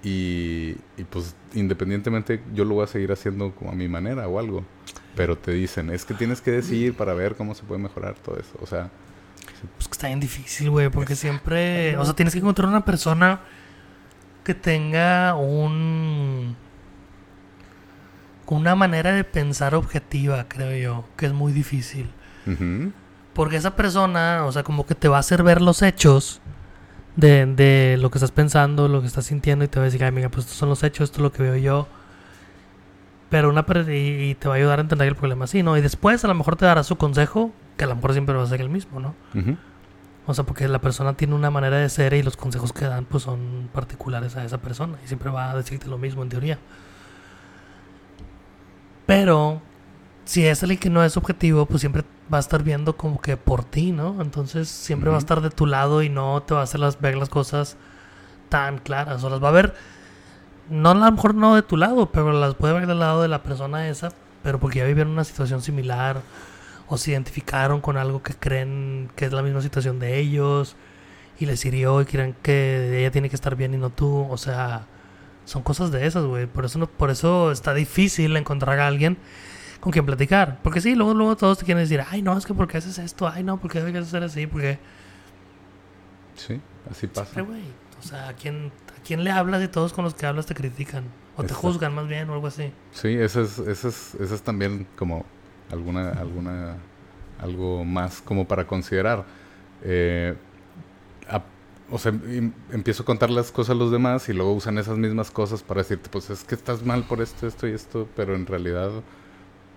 Y, y, pues independientemente yo lo voy a seguir haciendo como a mi manera o algo. Pero te dicen, es que tienes que decir para ver cómo se puede mejorar todo eso. O sea... Pues que está bien difícil, güey, porque siempre... O sea, tienes que encontrar una persona que tenga un... Una manera de pensar objetiva, creo yo, que es muy difícil. Porque esa persona, o sea, como que te va a hacer ver los hechos de, de lo que estás pensando, lo que estás sintiendo, y te va a decir, ay, mira, pues estos son los hechos, esto es lo que veo yo. Pero una y, te va a ayudar a entender el problema así, ¿no? Y después a lo mejor te dará su consejo, que a lo mejor siempre va a ser el mismo, ¿no? O sea, porque la persona tiene una manera de ser y los consejos que dan pues son particulares a esa persona y siempre va a decirte lo mismo en teoría. Pero si es alguien que no es objetivo, pues siempre va a estar viendo como que por ti, ¿no? Entonces siempre va a estar de tu lado y no te va a hacer las, ver las cosas tan claras. O las va a ver, no a lo mejor no de tu lado, pero las puede ver del lado de la persona esa, pero porque ya vivieron una situación similar o se identificaron con algo que creen que es la misma situación de ellos y les hirió y creen que ella tiene que estar bien y no tú. O sea, son cosas de esas, güey. Por eso, no, por eso está difícil encontrar a alguien con quien platicar. Porque sí, luego, luego todos te quieren decir, ay, no, es que ¿por qué haces esto? Ay, no, ¿por qué debes hacer así? Porque... Sí, así pasa. O sea, ¿a quién, ¿a quién le hablas y todos con los que hablas te critican? O te juzgan más bien o algo así. Sí, eso es, eso es, eso es también como alguna, alguna, algo más como para considerar. Eh, o sea, em, empiezo a contar las cosas a los demás y luego usan esas mismas cosas para decirte, pues es que estás mal por esto, esto y esto, pero en realidad,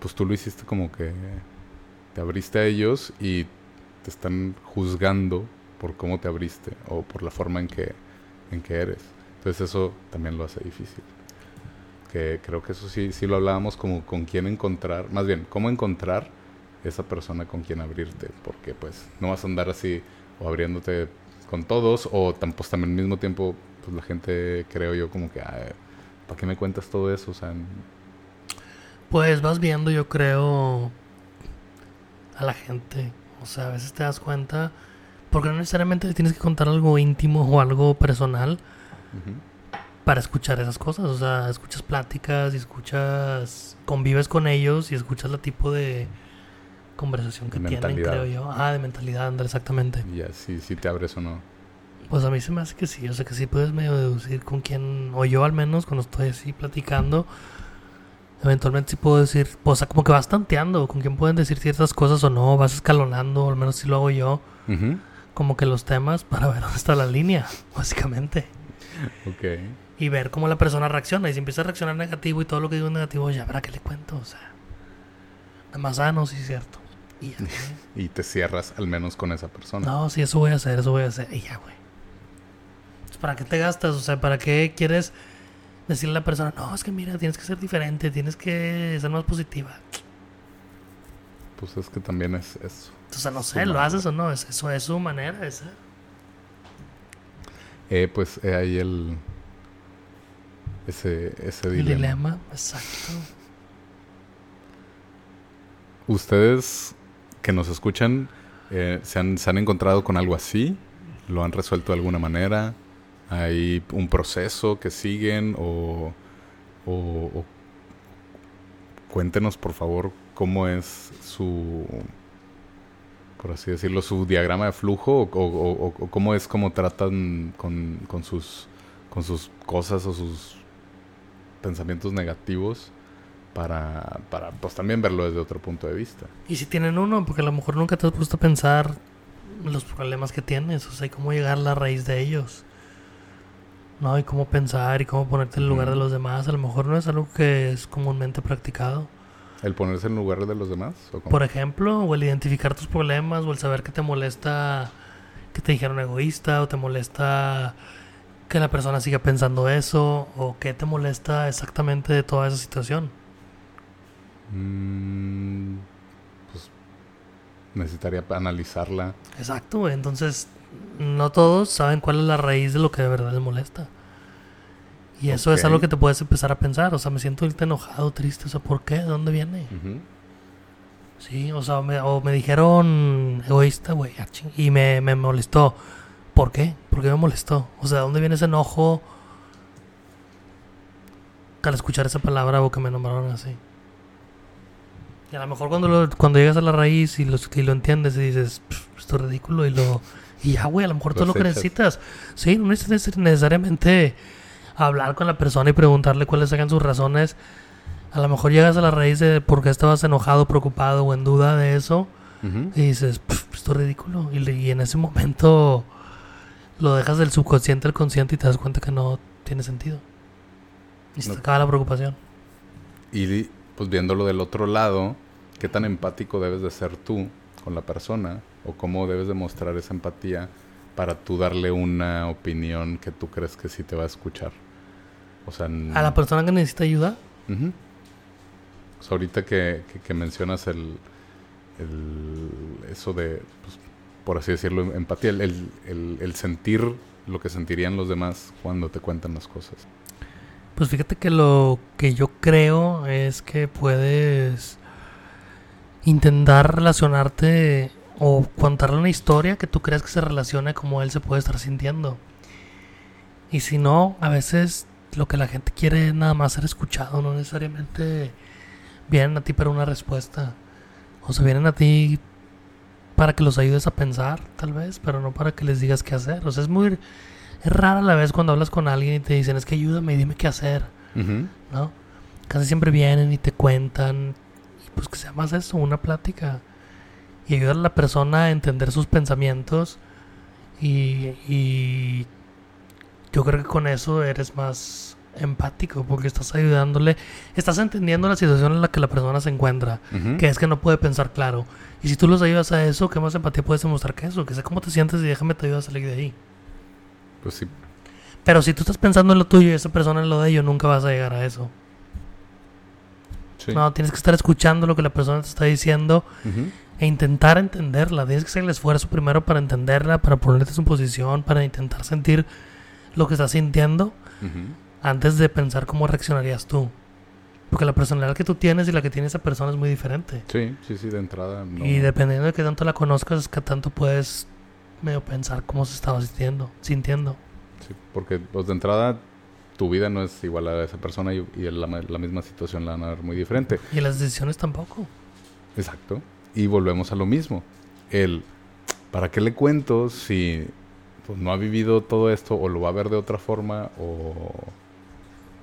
pues tú lo hiciste como que te abriste a ellos y te están juzgando por cómo te abriste o por la forma en que, en que eres. Entonces eso también lo hace difícil que creo que eso sí, sí lo hablábamos como con quién encontrar, más bien, cómo encontrar esa persona con quien abrirte, porque pues no vas a andar así o abriéndote con todos o pues, también al mismo tiempo pues la gente creo yo como que, ¿para qué me cuentas todo eso? O sea, pues vas viendo yo creo a la gente, o sea, a veces te das cuenta, porque no necesariamente tienes que contar algo íntimo o algo personal para escuchar esas cosas. O sea, escuchas pláticas y escuchas, convives con ellos y escuchas el tipo de conversación que tienen, creo yo. Ah, de mentalidad, andar exactamente. Ya, si sí, te abres o no. Pues a mí se me hace que sí, o sea que sí puedes medio deducir con quién, o yo al menos cuando estoy así platicando, eventualmente sí puedo decir, o sea, como que vas tanteando con quién pueden decir ciertas cosas o no, vas escalonando, al menos si lo hago yo, como que los temas para ver dónde está la línea, básicamente. Ok y ver cómo la persona reacciona. Y si empieza a reaccionar negativo y todo lo que digo es negativo, ya verá que le cuento. O sea, nada más, ah, no, sí es cierto. Y, y te cierras al menos con esa persona. No, sí, eso voy a hacer, eso voy a hacer. Y ya, güey. ¿Para qué te gastas? O sea, ¿para qué quieres decirle a la persona, no, es que mira, tienes que ser diferente, tienes que ser más positiva? Pues es que también es eso. O sea, no sé, ¿lo haces o no? Es, eso es su manera ser. Eh, pues eh, ahí el, ese, ese dilema. El dilema, exacto. ¿Ustedes que nos escuchan eh, ¿se, han, ¿se han encontrado con algo así? ¿Lo han resuelto de alguna manera? ¿Hay un proceso que siguen? O, cuéntenos, por favor, cómo es su, por así decirlo, su diagrama de flujo o, cómo es cómo tratan con, con, sus, con sus cosas o sus pensamientos negativos para, para pues también verlo desde otro punto de vista. Y si tienen uno, porque a lo mejor nunca te has puesto a pensar los problemas que tienes, o sea, cómo llegar a la raíz de ellos. ¿No? Y cómo pensar y cómo ponerte en el lugar de los demás. A lo mejor no es algo que es comúnmente practicado. ¿El ponerse en lugar de los demás? Por ejemplo, o el identificar tus problemas, o el saber que te molesta que te dijeron egoísta o te molesta que la persona siga pensando eso o qué te molesta exactamente de toda esa situación? Mm, pues necesitaría analizarla. Exacto, entonces no todos saben cuál es la raíz de lo que de verdad les molesta. Y eso es algo que te puedes empezar a pensar. O sea, me siento enojado, triste. O sea, ¿por qué? ¿De dónde viene? Sí, o sea, me, o me dijeron egoísta, güey, ah, y me, me molestó. ¿Por qué? ¿Por qué me molestó? O sea, ¿de dónde viene ese enojo al escuchar esa palabra o que me nombraron así? Y a lo mejor cuando, cuando llegas a la raíz y lo, y lo entiendes y dices, esto es ridículo y lo... Y ya, güey, a lo mejor tú lo que necesitas. Sí, no necesitas necesariamente hablar con la persona y preguntarle cuáles sean sus razones. A lo mejor llegas a la raíz de por qué estabas enojado, preocupado o en duda de eso. Y dices, esto es ridículo. Y, en ese momento lo dejas del subconsciente al consciente y te das cuenta que no tiene sentido. Y se te acaba la preocupación. Y pues viéndolo del otro lado, ¿qué tan empático debes de ser tú con la persona? ¿O cómo debes de mostrar esa empatía para tú darle una opinión que tú crees que sí te va a escuchar. O sea, a la persona que necesita ayuda. sea, ahorita que, que, mencionas el, el, eso de, pues, por así decirlo, empatía, el, el, el, sentir lo que sentirían los demás cuando te cuentan las cosas. Pues fíjate que lo que yo creo es que puedes intentar relacionarte o contarle una historia que tú creas que se relacione como él se puede estar sintiendo. Y si no, a veces lo que la gente quiere es nada más ser escuchado, no necesariamente vienen a ti para una respuesta. O se vienen a ti para que los ayudes a pensar, tal vez, pero no para que les digas qué hacer. O sea, es muy es rara la vez cuando hablas con alguien y te dicen, es que ayúdame y dime qué hacer. ¿No? Casi siempre vienen y te cuentan. Y pues que sea más eso, una plática y ayudar a la persona a entender sus pensamientos y, yo creo que con eso eres más empático porque estás ayudándole, estás entendiendo la situación en la que la persona se encuentra, que es que no puede pensar claro. Y si tú los ayudas a eso, ¿qué más empatía puedes demostrar que eso? Que sé cómo te sientes y déjame te ayudar a salir de ahí. Pues sí. Pero si tú estás pensando en lo tuyo y esa persona en lo de ello, nunca vas a llegar a eso. No, tienes que estar escuchando lo que la persona te está diciendo e intentar entenderla. Tienes que hacer el esfuerzo primero para entenderla, para ponerte en su posición, para intentar sentir lo que estás sintiendo antes de pensar cómo reaccionarías tú. Porque la personalidad que tú tienes y la que tiene esa persona es muy diferente. Sí, sí, sí, de entrada. Y dependiendo de qué tanto la conozcas, es que tanto puedes medio pensar cómo se estaba sintiendo. sintiendo. Sí, porque pues, de entrada tu vida no es igual a esa persona y, la, la, misma situación la van a ver muy diferente. Y las decisiones tampoco. Exacto. Y volvemos a lo mismo. El, ¿para qué le cuento si pues, no ha vivido todo esto o lo va a ver de otra forma o,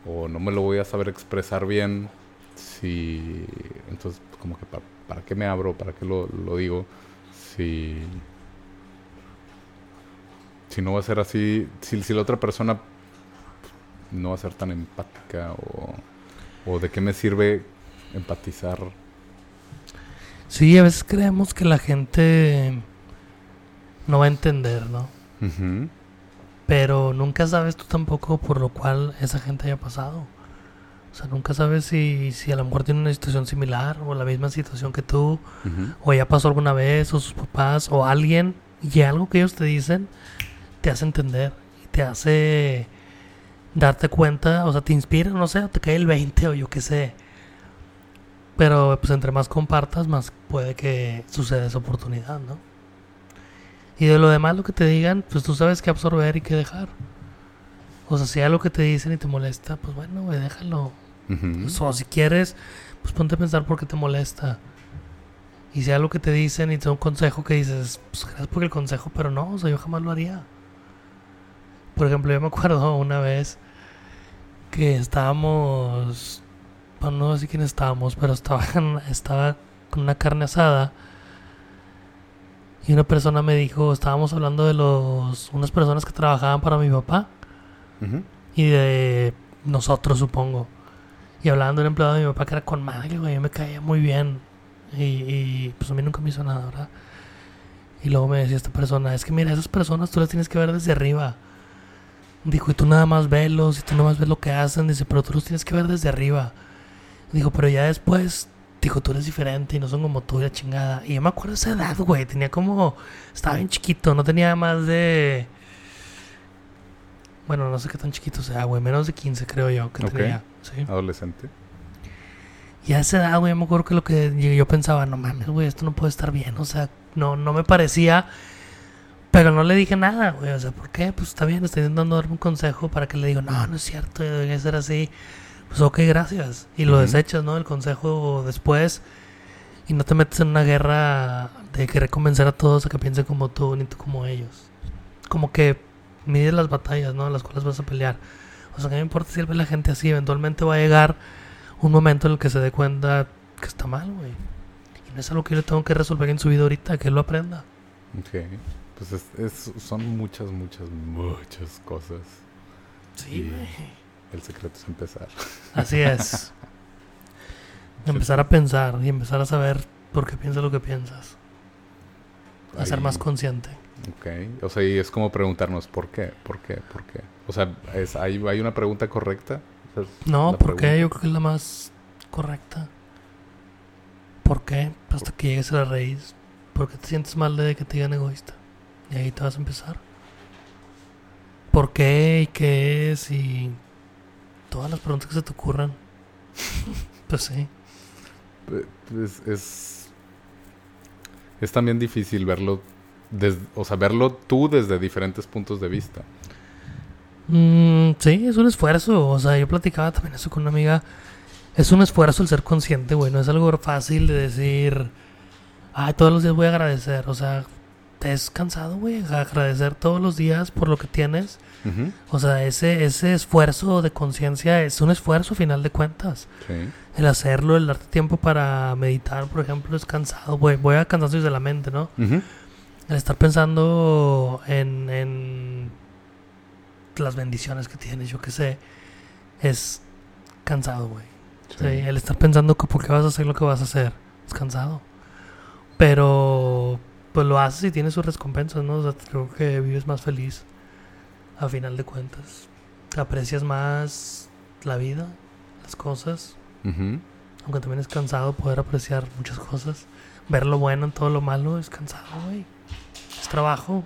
o no me lo voy a saber expresar bien? Si, entonces, como que, ¿para, qué me abro? ¿Para qué lo, lo digo? Si, si no va a ser así, si, si la otra persona no va a ser tan empática o, o de qué me sirve empatizar Sí, a veces creemos que la gente no va a entender, ¿no? Pero nunca sabes tú tampoco por lo cual esa gente haya pasado. O sea, nunca sabes si, si a lo mejor tiene una situación similar o la misma situación que tú, o ya pasó alguna vez, o sus papás, o alguien, y algo que ellos te dicen te hace entender y te hace darte cuenta, o sea, te inspira, no sé, te cae el 20 o yo qué sé pero pues entre más compartas, más puede que suceda esa oportunidad, ¿no? Y de lo demás, lo que te digan, pues tú sabes qué absorber y qué dejar. O sea, si hay algo que te dicen y te molesta, pues bueno, güey, déjalo. O si quieres, pues ponte a pensar por qué te molesta. Y si hay algo que te dicen y te da un consejo que dices, pues gracias por el consejo, pero no, o sea, yo jamás lo haría. Por ejemplo, yo me acuerdo una vez que estábamos bueno, no sé quién estábamos, pero estaba, estaba con una carne asada. Y una persona me dijo, estábamos hablando de los unas personas que trabajaban para mi papá. Y de nosotros, supongo. Y hablando de un empleado de mi papá que era con madre, güey, me caía muy bien. Y, y, pues a mí nunca me hizo nada, ¿verdad? Y luego me decía esta persona, es que mira, esas personas tú las tienes que ver desde arriba. Dijo, y tú nada más velos, y tú nada más ves lo que hacen. Dice, pero tú los tienes que ver desde arriba. Dijo, pero ya después, dijo, tú eres diferente y no son como tú, la chingada. Y yo me acuerdo de esa edad, güey. Tenía como, estaba bien chiquito, no tenía más de... Bueno, no sé qué tan chiquito sea, güey. Menos de 15 creo yo que tenía. ¿sí? Adolescente. Y a esa edad, güey, me acuerdo que lo que yo pensaba, no mames, güey, esto no puede estar bien. O sea, no, no me parecía. Pero no le dije nada, güey. O sea, ¿por qué? Pues está bien, estoy intentando darme un consejo para que le diga, no, no es cierto, debería ser así. Pues ok, gracias. Y lo desechas, ¿no? El consejo después. Y no te metes en una guerra de querer convencer a todos a que piensen como tú, ni tú como ellos. Como que mides las batallas, ¿no? Las cuales vas a pelear. O sea, que me importa si la gente así. Eventualmente va a llegar un momento en el que se dé cuenta que está mal, güey. Y no es algo que yo tengo que resolver en su vida ahorita, que él lo aprenda. Ok. Pues es, son muchas, muchas, muchas cosas. Sí, güey. El secreto es empezar. Así es. empezar a pensar y empezar a saber por qué piensas lo que piensas. A ser más consciente. Ok. O sea, y es como preguntarnos por qué, por qué, por qué. O sea, es, ¿hay, ¿hay una pregunta correcta? no, ¿por qué? Yo creo que es la más correcta. ¿Por qué? Hasta que llegues a la raíz. ¿Por qué te sientes mal de que te digan egoísta? Y ahí te vas a empezar. ¿Por qué? ¿Y qué es? Y todas las preguntas que se te ocurran. pues sí. Es, es, es también difícil verlo, o sea, verlo tú desde diferentes puntos de vista. Mm, sí, es un esfuerzo. O sea, yo platicaba también eso con una amiga. Es un esfuerzo el ser consciente, güey. No es algo fácil de decir, ay, todos los días voy a agradecer. O sea, te es cansado, güey, agradecer todos los días por lo que tienes. O sea, ese, ese esfuerzo de conciencia es un esfuerzo, a final de cuentas. El hacerlo, el darte tiempo para meditar, por ejemplo, es cansado. Voy, voy a cansancio de la mente, ¿no? El estar pensando en, en las bendiciones que tienes, yo qué sé, es cansado, güey. el estar pensando que por qué vas a hacer lo que vas a hacer, es cansado. Pero pues lo haces y tienes sus recompensas, ¿no? O sea, creo que vives más feliz a final de cuentas. Aprecias más la vida, las cosas. Aunque también es cansado poder apreciar muchas cosas. Ver lo bueno en todo lo malo es cansado, güey. Es trabajo.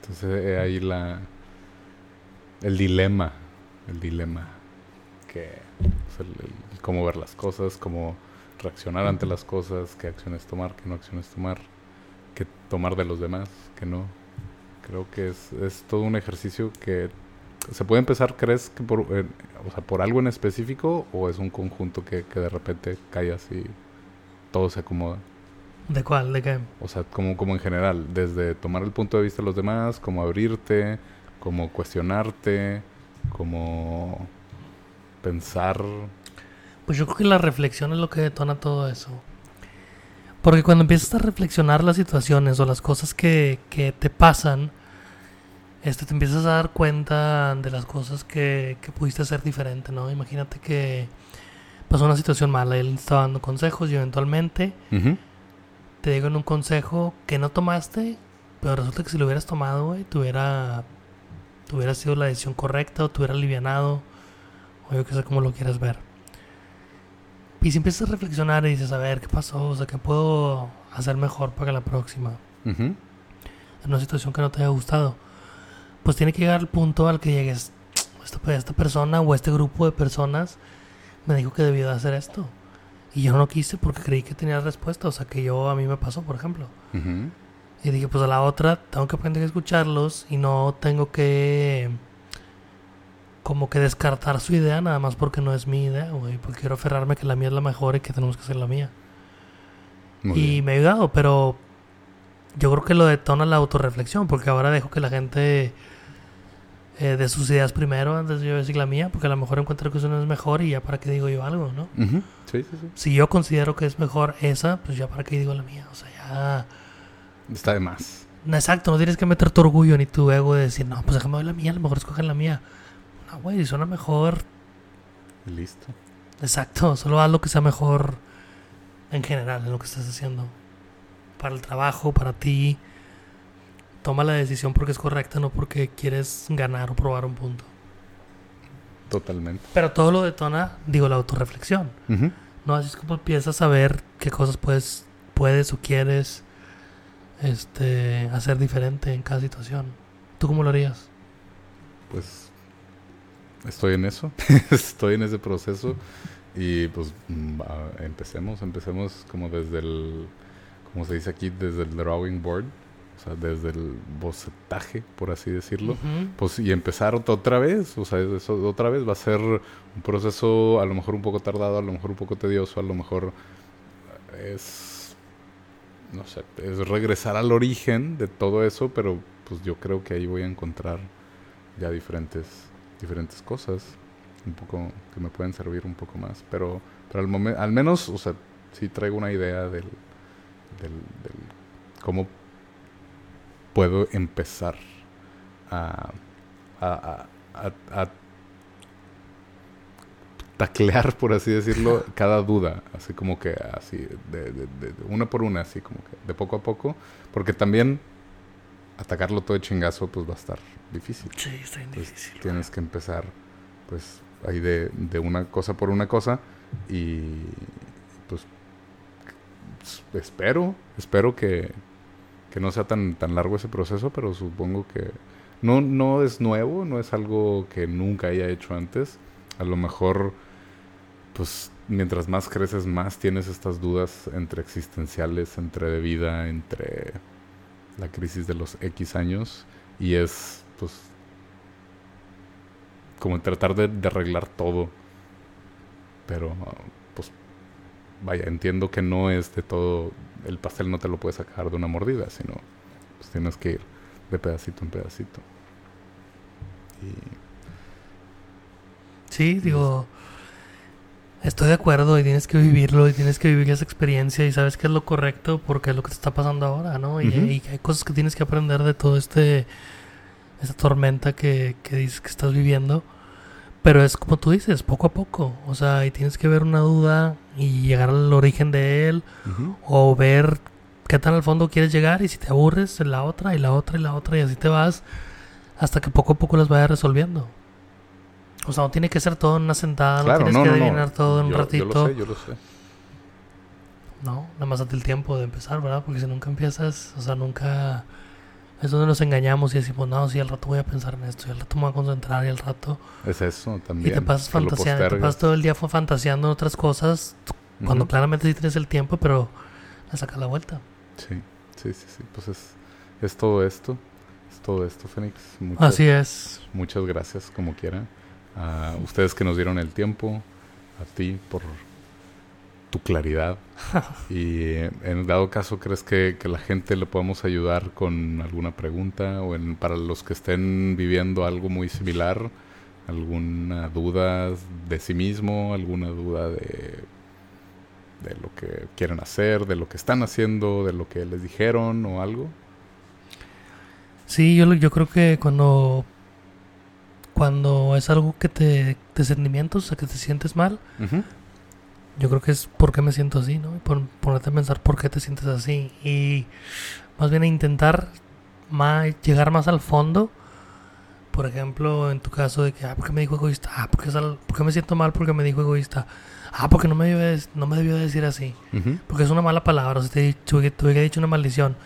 Entonces eh, ahí la... El dilema. El dilema. Que... cómo ver las cosas, cómo reaccionar ante las cosas, qué acciones tomar, qué no acciones tomar, qué tomar de los demás, qué no. Creo que es, es todo un ejercicio que se puede empezar, ¿crees que por, eh, o sea, por algo en específico o es un conjunto que, que de repente cae así, todo se acomoda? ¿De cuál? ¿De qué? O sea, como, como en general, desde tomar el punto de vista de los demás, como abrirte, como cuestionarte, como pensar pues yo creo que la reflexión es lo que detona todo eso. Porque cuando empiezas a reflexionar las situaciones o las cosas que, que te pasan, este, te empiezas a dar cuenta de las cosas que, que pudiste hacer diferente, ¿no? Imagínate que pasó una situación mala, él estaba dando consejos y eventualmente te digo en un consejo que no tomaste, pero resulta que si lo hubieras tomado, güey, te hubiera, sido la decisión correcta o te hubiera alivianado, o yo que sé cómo lo quieras ver. Y si empiezas a reflexionar y dices, a ver, ¿qué pasó? O sea, ¿qué puedo hacer mejor para la próxima? En una situación que no te haya gustado. Pues tiene que llegar al punto al que llegues, esta, esta persona o este grupo de personas me dijo que debía de hacer esto. Y yo no quise porque creí que tenía respuesta. O sea, que yo a mí me pasó, por ejemplo. Y dije, pues a la otra tengo que aprender a escucharlos y no tengo que como que descartar su idea nada más porque no es mi idea, güey. Porque quiero aferrarme que la mía es la mejor y que tenemos que hacer la mía. y me ha ayudado, pero yo creo que lo detona la autorreflexión, porque ahora dejo que la gente eh, de sus ideas primero antes de yo decir la mía, porque a lo mejor encuentro que eso no es mejor y ya para qué digo yo algo, ¿no? sí, sí, sí. Si yo considero que es mejor esa, pues ya para qué digo la mía, o sea, ya... Está de más. Exacto, no tienes que meter tu orgullo ni tu ego de decir, no, pues déjame ver la mía, a lo mejor escogen la mía. Ah, güey, suena mejor. Listo. Exacto, solo haz lo que sea mejor en general en lo que estás haciendo. para el trabajo, para ti, toma la decisión porque es correcta, no porque quieres ganar o probar un punto. Totalmente. Pero todo lo detona, digo, la autorreflexión. No, así es como empiezas a ver qué cosas puedes, puedes o quieres este, hacer diferente en cada situación. ¿Tú cómo lo harías? Pues estoy en eso, estoy en ese proceso y pues mm, empecemos, empecemos como desde el, como se dice aquí, desde el drawing board o sea, desde el bocetaje, por así decirlo, pues y empezar otra vez, o sea, eso otra vez va a ser un proceso a lo mejor un poco tardado, a lo mejor un poco tedioso, a lo mejor es, no sé, es regresar al origen de todo eso, pero pues yo creo que ahí voy a encontrar ya diferentes, diferentes cosas, un poco que me pueden servir un poco más, pero, pero al, momento, al menos, o sea, sí traigo una idea del, del, del cómo puedo empezar a, a, a, taclear, por así decirlo, cada duda, así como que así, de, de, de, una por una, así como que de poco a poco, porque también atacarlo todo de chingazo, pues va a estar difícil. Sí, está difícil. Tienes que empezar, pues, ahí de, de una cosa por una cosa y, pues, espero, espero que, que no sea tan, tan largo ese proceso, pero supongo que no, no es nuevo, no es algo que nunca haya hecho antes. A lo mejor, pues mientras más creces, más tienes estas dudas entre existenciales, entre de vida, entre la crisis de los X años. Y es, pues, como tratar de, arreglar todo. Pero, pues, vaya, entiendo que no es de todo el pastel no te lo puedes sacar de una mordida, sino pues tienes que ir de pedacito en pedacito. Sí, digo, estoy de acuerdo y tienes que vivirlo y tienes que vivir esa experiencia y sabes que es lo correcto porque es lo que te está pasando ahora, ¿no? Y, hay cosas que tienes que aprender de todo este, esta tormenta que, que dices que estás viviendo. Pero es como tú dices, poco a poco. O sea, y tienes que ver una duda y llegar al origen de él. O ver qué tan al fondo quieres llegar. Y si te aburres, la otra, y la otra, y la otra. Y así te vas hasta que poco a poco las vayas resolviendo. O sea, no tiene que ser todo en una sentada. no tienes que adivinar todo en un ratito. Yo lo sé, yo lo sé. No, nada más date el tiempo de empezar, ¿verdad? Porque si nunca empiezas, o sea, nunca es donde nos engañamos y decimos, no, sí, al rato voy a pensar en esto, y al rato me voy a concentrar, y al rato... Es eso también. Y te pasas fantaseando, te pasas todo el día fantaseando en otras cosas, cuando claramente sí tienes el tiempo, pero le sacas la vuelta. Sí, sí, sí, sí. Pues es, es todo esto, es todo esto, Fénix. Así es. Muchas gracias, como quieran. A ustedes que nos dieron el tiempo, a ti por tu claridad. y en dado caso, ¿crees que, la gente le podamos ayudar con alguna pregunta o en, para los que estén viviendo algo muy similar? ¿Alguna duda de sí mismo? ¿Alguna duda de, de lo que quieren hacer? ¿De lo que están haciendo? ¿De lo que les dijeron o algo? Sí, yo, yo creo que cuando cuando es algo que te de sentimientos, o sea, que te sientes mal, yo creo que es por qué me siento así, ¿no? Por, ponerte a pensar por qué te sientes así. Y más bien a intentar más, llegar más al fondo. Por ejemplo, en tu caso de que, ah, ¿por qué me dijo egoísta? Ah, ¿por qué, me siento mal porque me dijo egoísta? Ah, porque no me debió, no me debió decir así. Porque es una mala palabra. O sea, te, te, te hubiera dicho una maldición.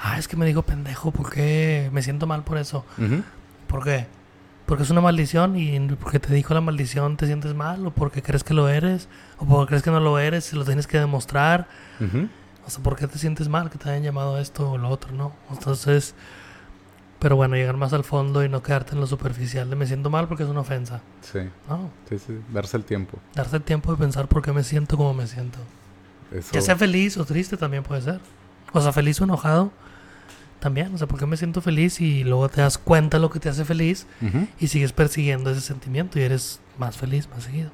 Ah, es que me dijo pendejo. ¿Por qué me siento mal por eso? ¿Por qué? Porque es una maldición y porque te dijo la maldición te sientes mal o porque crees que lo eres o porque crees que no lo eres y lo tienes que demostrar. O sea, ¿por qué te sientes mal que te hayan llamado esto o lo otro, no? Entonces, pero bueno, llegar más al fondo y no quedarte en lo superficial de me siento mal porque es una ofensa. Sí. Sí, sí, darse el tiempo. Darse el tiempo de pensar por qué me siento como me siento. Eso... Que sea feliz o triste también puede ser. O sea, feliz o enojado también, o sea, porque me siento feliz y luego te das cuenta de lo que te hace feliz y sigues persiguiendo ese sentimiento y eres más feliz, más seguido.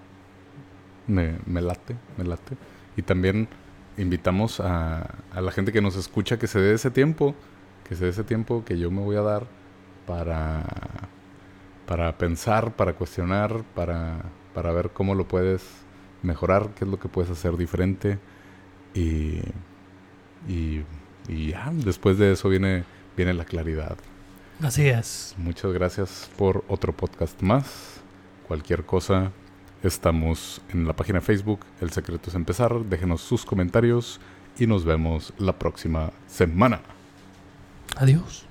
Me, me late, me late. Y también invitamos a, a, la gente que nos escucha que se dé ese tiempo, que se dé ese tiempo que yo me voy a dar para, para pensar, para cuestionar, para, para ver cómo lo puedes mejorar, qué es lo que puedes hacer diferente y, y y ya, después de eso viene, viene la claridad. Así es. Muchas gracias por otro podcast más. Cualquier cosa, estamos en la página de Facebook, El Secreto es Empezar. Déjenos sus comentarios y nos vemos la próxima semana. Adiós.